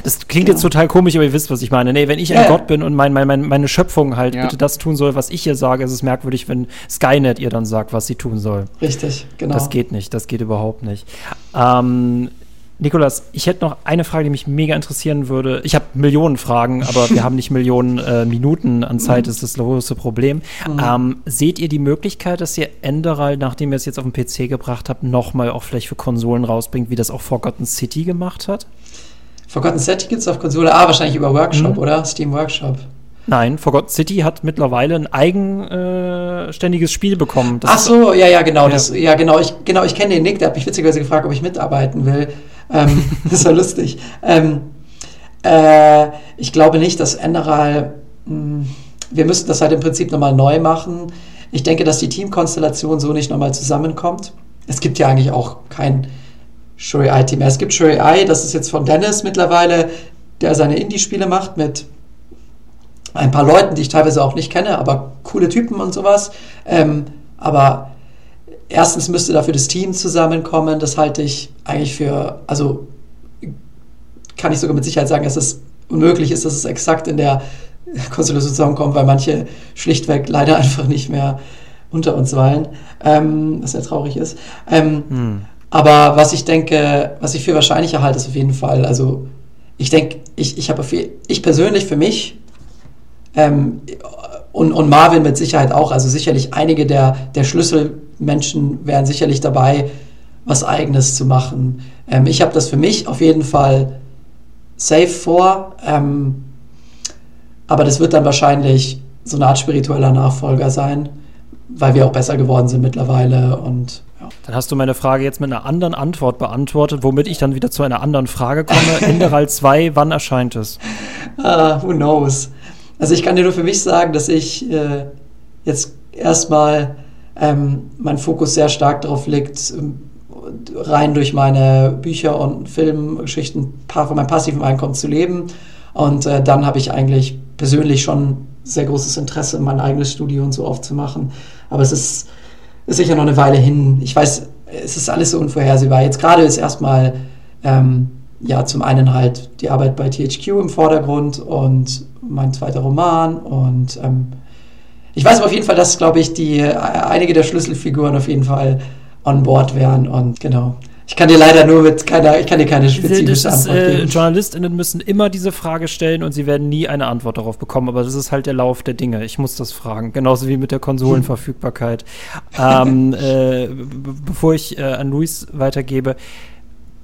Das klingt ja. jetzt total komisch, aber ihr wisst, was ich meine. Nee, wenn ich ein ja. Gott bin und mein, mein, mein, meine Schöpfung halt bitte das tun soll, was ich hier sage, ist es merkwürdig, wenn Skynet ihr dann sagt, was sie tun soll. Richtig, genau. Das geht nicht, das geht überhaupt nicht. Ähm, Nikolas, ich hätte noch eine Frage, die mich mega interessieren würde. Ich habe Millionen Fragen, aber wir [LAUGHS] haben nicht Millionen äh, Minuten an Zeit, mhm. ist das große Problem. Mhm. Ähm, seht ihr die Möglichkeit, dass ihr Enderal, nachdem ihr es jetzt auf den PC gebracht habt, nochmal auch vielleicht für Konsolen rausbringt, wie das auch Forgotten City gemacht hat? Forgotten City gibt es auf Konsole A wahrscheinlich über Workshop, mhm. oder? Steam Workshop. Nein, Forgotten City hat mittlerweile ein eigenständiges Spiel bekommen. Das Ach so, ja, ja, genau. Ja, das, ja genau. Ich, genau, ich kenne den Nick, der hat mich witzigerweise gefragt, ob ich mitarbeiten will. Ähm, [LAUGHS] das war lustig. Ähm, äh, ich glaube nicht, dass Enderal. Hm, wir müssten das halt im Prinzip nochmal neu machen. Ich denke, dass die Teamkonstellation so nicht nochmal zusammenkommt. Es gibt ja eigentlich auch kein Shuri Eye Team mehr. Es gibt Shuri Eye, das ist jetzt von Dennis mittlerweile, der seine Indie-Spiele macht mit ein paar Leuten, die ich teilweise auch nicht kenne, aber coole Typen und sowas. Ähm, aber erstens müsste dafür das Team zusammenkommen. Das halte ich eigentlich für, also kann ich sogar mit Sicherheit sagen, dass es unmöglich ist, dass es exakt in der Konstellation zusammenkommt, weil manche schlichtweg leider [LAUGHS] einfach nicht mehr unter uns weilen, ähm, was sehr traurig ist. Ähm, hm. Aber was ich denke, was ich für wahrscheinlicher halte, ist auf jeden Fall, also ich denke, ich, ich habe ich persönlich für mich ähm, und, und Marvin mit Sicherheit auch, also sicherlich einige der, der Schlüsselmenschen wären sicherlich dabei, was eigenes zu machen. Ähm, ich habe das für mich auf jeden Fall safe vor, ähm, aber das wird dann wahrscheinlich so eine Art spiritueller Nachfolger sein, weil wir auch besser geworden sind mittlerweile und dann hast du meine Frage jetzt mit einer anderen Antwort beantwortet, womit ich dann wieder zu einer anderen Frage komme. [LAUGHS] Enderal 2, wann erscheint es? Uh, who knows? Also ich kann dir nur für mich sagen, dass ich äh, jetzt erstmal ähm, mein Fokus sehr stark darauf liegt, ähm, rein durch meine Bücher und Filmgeschichten von meinem passiven Einkommen zu leben. Und äh, dann habe ich eigentlich persönlich schon sehr großes Interesse, mein eigenes Studio und so aufzumachen. Aber es ist ist sicher noch eine Weile hin. Ich weiß, es ist alles so unvorhersehbar. Jetzt gerade ist erstmal ähm, ja zum einen halt die Arbeit bei THQ im Vordergrund und mein zweiter Roman und ähm, ich weiß auf jeden Fall, dass, glaube ich, die äh, einige der Schlüsselfiguren auf jeden Fall on board wären und genau. Ich kann dir leider nur mit keiner, ich kann dir keine spezifische ist, Antwort geben. Äh, JournalistInnen müssen immer diese Frage stellen und sie werden nie eine Antwort darauf bekommen. Aber das ist halt der Lauf der Dinge. Ich muss das fragen. Genauso wie mit der Konsolenverfügbarkeit. [LAUGHS] ähm, äh, bevor ich äh, an Luis weitergebe,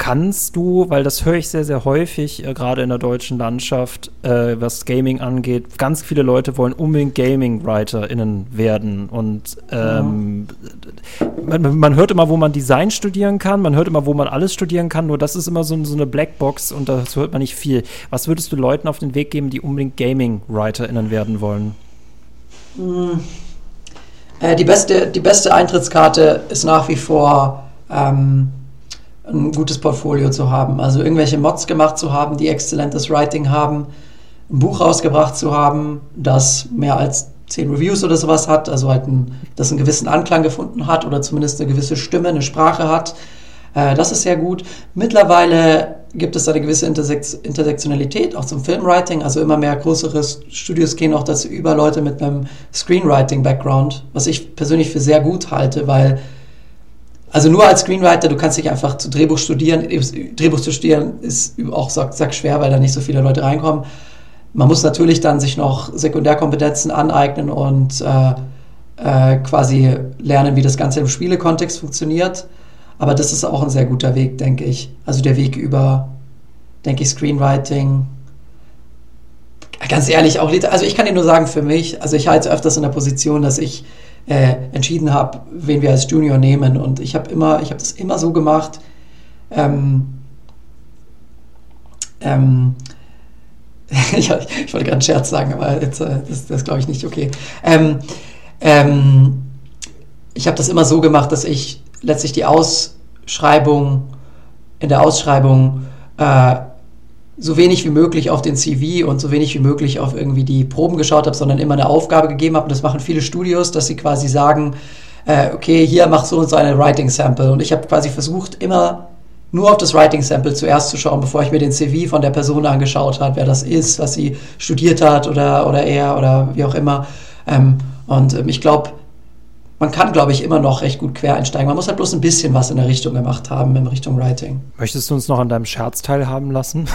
kannst du, weil das höre ich sehr, sehr häufig, äh, gerade in der deutschen Landschaft, äh, was Gaming angeht, ganz viele Leute wollen unbedingt Gaming-WriterInnen werden. Und ähm, ja. man, man, hört immer, wo man Design studieren kann, man hört immer, wo man alles studieren kann, nur das ist immer so, so eine Blackbox und dazu hört man nicht viel. Was würdest du Leuten auf den Weg geben, die unbedingt Gaming-WriterInnen werden wollen? Hm. Äh, die, beste, die beste Eintrittskarte ist nach wie vor ähm, ein gutes Portfolio zu haben. Also irgendwelche Mods gemacht zu haben, die exzellentes Writing haben, ein Buch rausgebracht zu haben, das mehr als zehn Reviews oder sowas hat, also halt ein, das einen gewissen Anklang gefunden hat oder zumindest eine gewisse Stimme, eine Sprache hat. Äh, das ist sehr gut. Mittlerweile gibt es eine gewisse Interse Intersektionalität auch zum Filmwriting, also immer mehr größere Studios gehen auch dazu über, Leute mit einem Screenwriting-Background, was ich persönlich für sehr gut halte, weil also nur als Screenwriter, du kannst dich einfach zu Drehbuch studieren. Drehbuch zu studieren ist auch sag, sag schwer, weil da nicht so viele Leute reinkommen. Man muss natürlich dann sich noch Sekundärkompetenzen aneignen und äh, äh, quasi lernen, wie das Ganze im Spielekontext funktioniert. Aber das ist auch ein sehr guter Weg, denke ich. Also der Weg über, denke ich, Screenwriting. Ganz ehrlich, auch Also ich kann dir nur sagen, für mich, also ich halte öfters in der Position, dass ich äh, entschieden habe, wen wir als Junior nehmen. Und ich habe immer, ich habe das immer so gemacht. Ähm, ähm, [LAUGHS] ich, ich, wollte gerade einen Scherz sagen, aber jetzt, äh, das, das glaube ich nicht okay. Ähm, ähm, ich habe das immer so gemacht, dass ich letztlich die Ausschreibung in der Ausschreibung äh, so wenig wie möglich auf den CV und so wenig wie möglich auf irgendwie die Proben geschaut habe, sondern immer eine Aufgabe gegeben habe. Und das machen viele Studios, dass sie quasi sagen, äh, okay, hier mach so und so eine Writing Sample. Und ich habe quasi versucht, immer nur auf das Writing Sample zuerst zu schauen, bevor ich mir den CV von der Person angeschaut habe, wer das ist, was sie studiert hat oder, oder er oder wie auch immer. Ähm, und ähm, ich glaube, man kann, glaube ich, immer noch recht gut quer einsteigen. Man muss halt bloß ein bisschen was in der Richtung gemacht haben, in Richtung Writing. Möchtest du uns noch an deinem Scherz teilhaben lassen?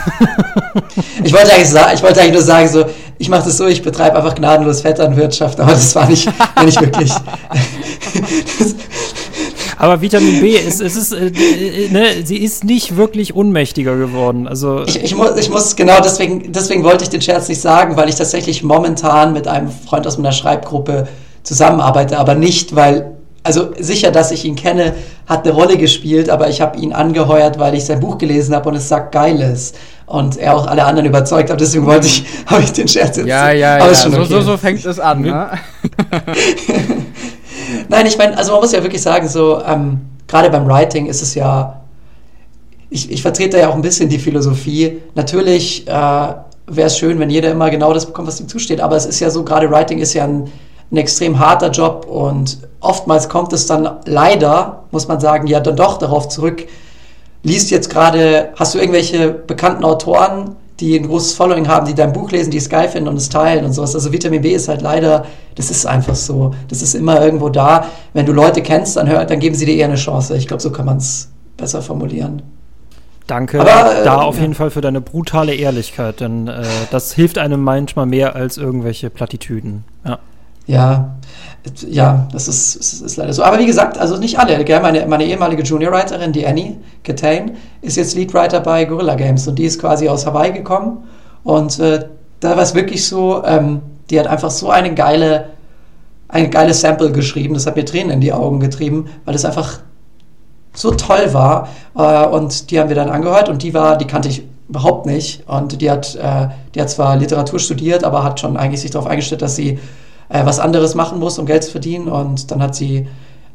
[LAUGHS] ich, wollte eigentlich ich wollte eigentlich nur sagen, so, ich mache das so, ich betreibe einfach gnadenlos Vetternwirtschaft, aber das war nicht, nicht wirklich. [LAUGHS] Aber Vitamin B, ist, es ist, äh, äh, ne, sie ist nicht wirklich unmächtiger geworden. Also ich, ich, muss, ich muss, genau deswegen, deswegen wollte ich den Scherz nicht sagen, weil ich tatsächlich momentan mit einem Freund aus meiner Schreibgruppe zusammenarbeite, aber nicht, weil, also sicher, dass ich ihn kenne, hat eine Rolle gespielt, aber ich habe ihn angeheuert, weil ich sein Buch gelesen habe und es sagt Geiles und er auch alle anderen überzeugt hat. Deswegen wollte ich, [LAUGHS] habe ich den Scherz jetzt. Ja, ja, ja. So, okay. so, so, fängt es an, ne? [LAUGHS] Nein, ich meine, also man muss ja wirklich sagen, so ähm, gerade beim Writing ist es ja, ich, ich vertrete ja auch ein bisschen die Philosophie. Natürlich äh, wäre es schön, wenn jeder immer genau das bekommt, was ihm zusteht, aber es ist ja so, gerade Writing ist ja ein ein extrem harter Job und oftmals kommt es dann leider, muss man sagen, ja dann doch darauf zurück, liest jetzt gerade, hast du irgendwelche bekannten Autoren, die ein großes Following haben, die dein Buch lesen, die es geil finden und es teilen und sowas. Also Vitamin B ist halt leider, das ist einfach so. Das ist immer irgendwo da. Wenn du Leute kennst, dann, hör, dann geben sie dir eher eine Chance. Ich glaube, so kann man es besser formulieren. Danke Aber, äh, da auf ja. jeden Fall für deine brutale Ehrlichkeit, denn äh, das hilft einem manchmal mehr als irgendwelche Plattitüden. Ja. Ja, ja, das ist, ist, ist, leider so. Aber wie gesagt, also nicht alle. Gell? Meine, meine ehemalige Junior-Writerin, die Annie Catane, ist jetzt Lead-Writer bei Gorilla Games und die ist quasi aus Hawaii gekommen. Und äh, da war es wirklich so, ähm, die hat einfach so eine geile, ein geiles Sample geschrieben. Das hat mir Tränen in die Augen getrieben, weil es einfach so toll war. Äh, und die haben wir dann angehört und die war, die kannte ich überhaupt nicht. Und die hat, äh, die hat zwar Literatur studiert, aber hat schon eigentlich sich darauf eingestellt, dass sie äh, was anderes machen muss, um Geld zu verdienen. Und dann hat sie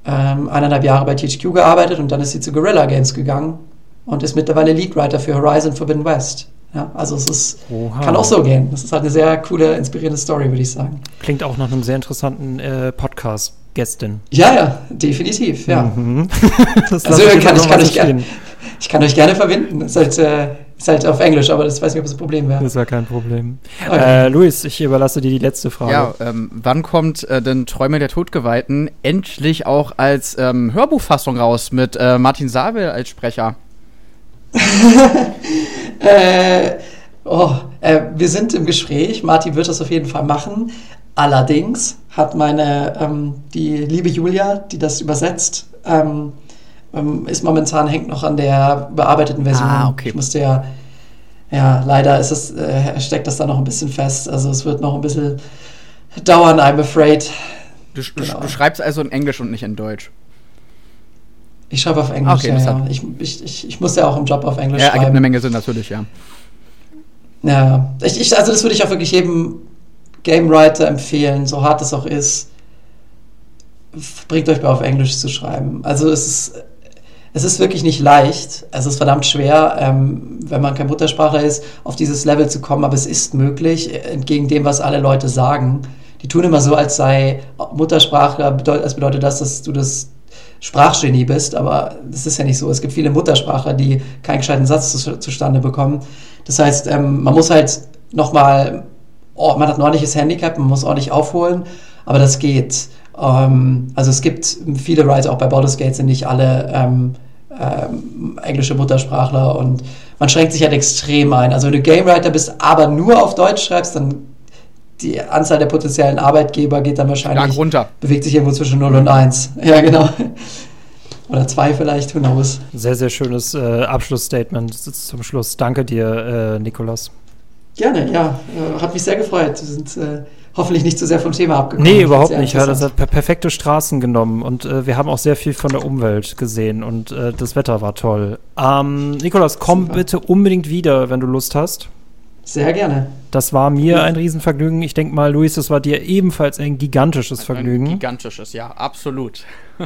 ähm, eineinhalb Jahre bei THQ gearbeitet und dann ist sie zu Guerrilla Games gegangen und ist mittlerweile Leadwriter für Horizon Forbidden West. Ja, also es ist, kann auch so gehen. Das ist halt eine sehr coole, inspirierende Story, würde ich sagen. Klingt auch nach einem sehr interessanten äh, Podcast. Gästin. Ja, ja, definitiv, ja. Mhm. [LAUGHS] also kann, ich, kann euch gerne, ich kann euch gerne verbinden. Ist halt, äh, ist halt auf Englisch, aber das weiß nicht, ob es ein Problem wäre. Das wäre kein Problem. Okay. Äh, Luis, ich überlasse dir die letzte Frage. Ja, ähm, wann kommt äh, denn Träume der Todgeweihten endlich auch als ähm, Hörbuchfassung raus mit äh, Martin Sabel als Sprecher? [LAUGHS] äh, oh, äh, wir sind im Gespräch. Martin wird das auf jeden Fall machen. Allerdings hat meine, ähm, die liebe Julia, die das übersetzt, ähm, ist momentan hängt noch an der bearbeiteten Version. Ah, okay. Ich musste ja, ja, leider ist es, äh, steckt das da noch ein bisschen fest. Also es wird noch ein bisschen dauern, I'm afraid. Du, genau. du schreibst also in Englisch und nicht in Deutsch. Ich schreibe auf Englisch, okay, ja, ja. Ich, ich, ich, ich muss ja auch im Job auf Englisch ja, schreiben. Ja, ergibt eine Menge Sinn, natürlich, ja. Ja, ich, ich, also das würde ich auch wirklich jedem Game Writer empfehlen, so hart es auch ist. Bringt euch bei auf Englisch zu schreiben. Also es ist es ist wirklich nicht leicht. Es ist verdammt schwer, ähm, wenn man kein Muttersprachler ist, auf dieses Level zu kommen, aber es ist möglich, entgegen dem, was alle Leute sagen. Die tun immer so, als sei Muttersprachler, als bedeutet das, dass du das Sprachgenie bist, aber das ist ja nicht so. Es gibt viele Muttersprachler, die keinen gescheiten Satz zu, zustande bekommen. Das heißt, ähm, man muss halt nochmal, oh, man hat ein ordentliches Handicap, man muss ordentlich aufholen, aber das geht. Ähm, also es gibt viele Writer, auch bei Baldur's Gate sind nicht alle ähm, ähm, englische Muttersprachler und man schränkt sich halt extrem ein. Also wenn du Game Writer bist, aber nur auf Deutsch schreibst, dann die Anzahl der potenziellen Arbeitgeber geht dann wahrscheinlich runter. Bewegt sich irgendwo zwischen 0 und 1. [LAUGHS] Ja, genau. Oder 2 vielleicht, who knows. Sehr, sehr schönes äh, Abschlussstatement zum Schluss. Danke dir, äh, Nikolas. Gerne, ja. Äh, hat mich sehr gefreut. Wir sind äh, hoffentlich nicht zu sehr vom Thema abgekommen. Nee, überhaupt nicht. Ja, das hat perfekte Straßen genommen und äh, wir haben auch sehr viel von der Umwelt gesehen und äh, das Wetter war toll. Ähm, Nikolas, komm Super. bitte unbedingt wieder, wenn du Lust hast. Sehr gerne. Das war mir ja. ein Riesenvergnügen. Ich denke mal, Luis, das war dir ebenfalls ein gigantisches Vergnügen. Ein gigantisches, ja, absolut. [LAUGHS]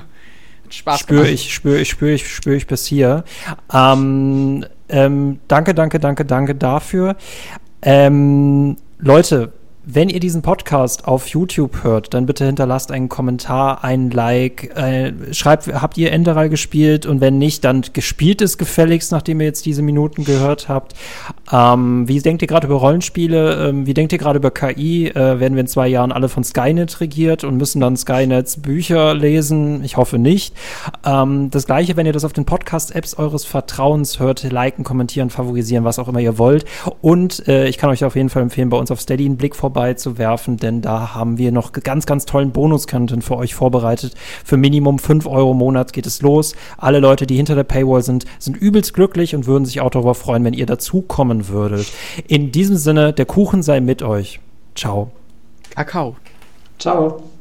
Spaß spüre ich, spüre ich, spüre ich, spüre ich bis hier. Ähm, ähm, danke, danke, danke, danke dafür. Ähm, Leute, wenn ihr diesen Podcast auf YouTube hört, dann bitte hinterlasst einen Kommentar, ein Like, äh, schreibt, habt ihr Enderal gespielt und wenn nicht, dann gespielt es gefälligst, nachdem ihr jetzt diese Minuten gehört habt. Ähm, wie denkt ihr gerade über Rollenspiele? Ähm, wie denkt ihr gerade über KI? Äh, werden wir in zwei Jahren alle von Skynet regiert und müssen dann Skynets Bücher lesen? Ich hoffe nicht. Ähm, das gleiche, wenn ihr das auf den Podcast-Apps eures Vertrauens hört, liken, kommentieren, favorisieren, was auch immer ihr wollt. Und äh, ich kann euch auf jeden Fall empfehlen, bei uns auf Steady einen Blick vorbei beizuwerfen, denn da haben wir noch ganz, ganz tollen Bonus-Content für euch vorbereitet. Für Minimum 5 Euro im Monat geht es los. Alle Leute, die hinter der Paywall sind, sind übelst glücklich und würden sich auch darüber freuen, wenn ihr dazukommen würdet. In diesem Sinne, der Kuchen sei mit euch. Ciao. Kakao. Ciao.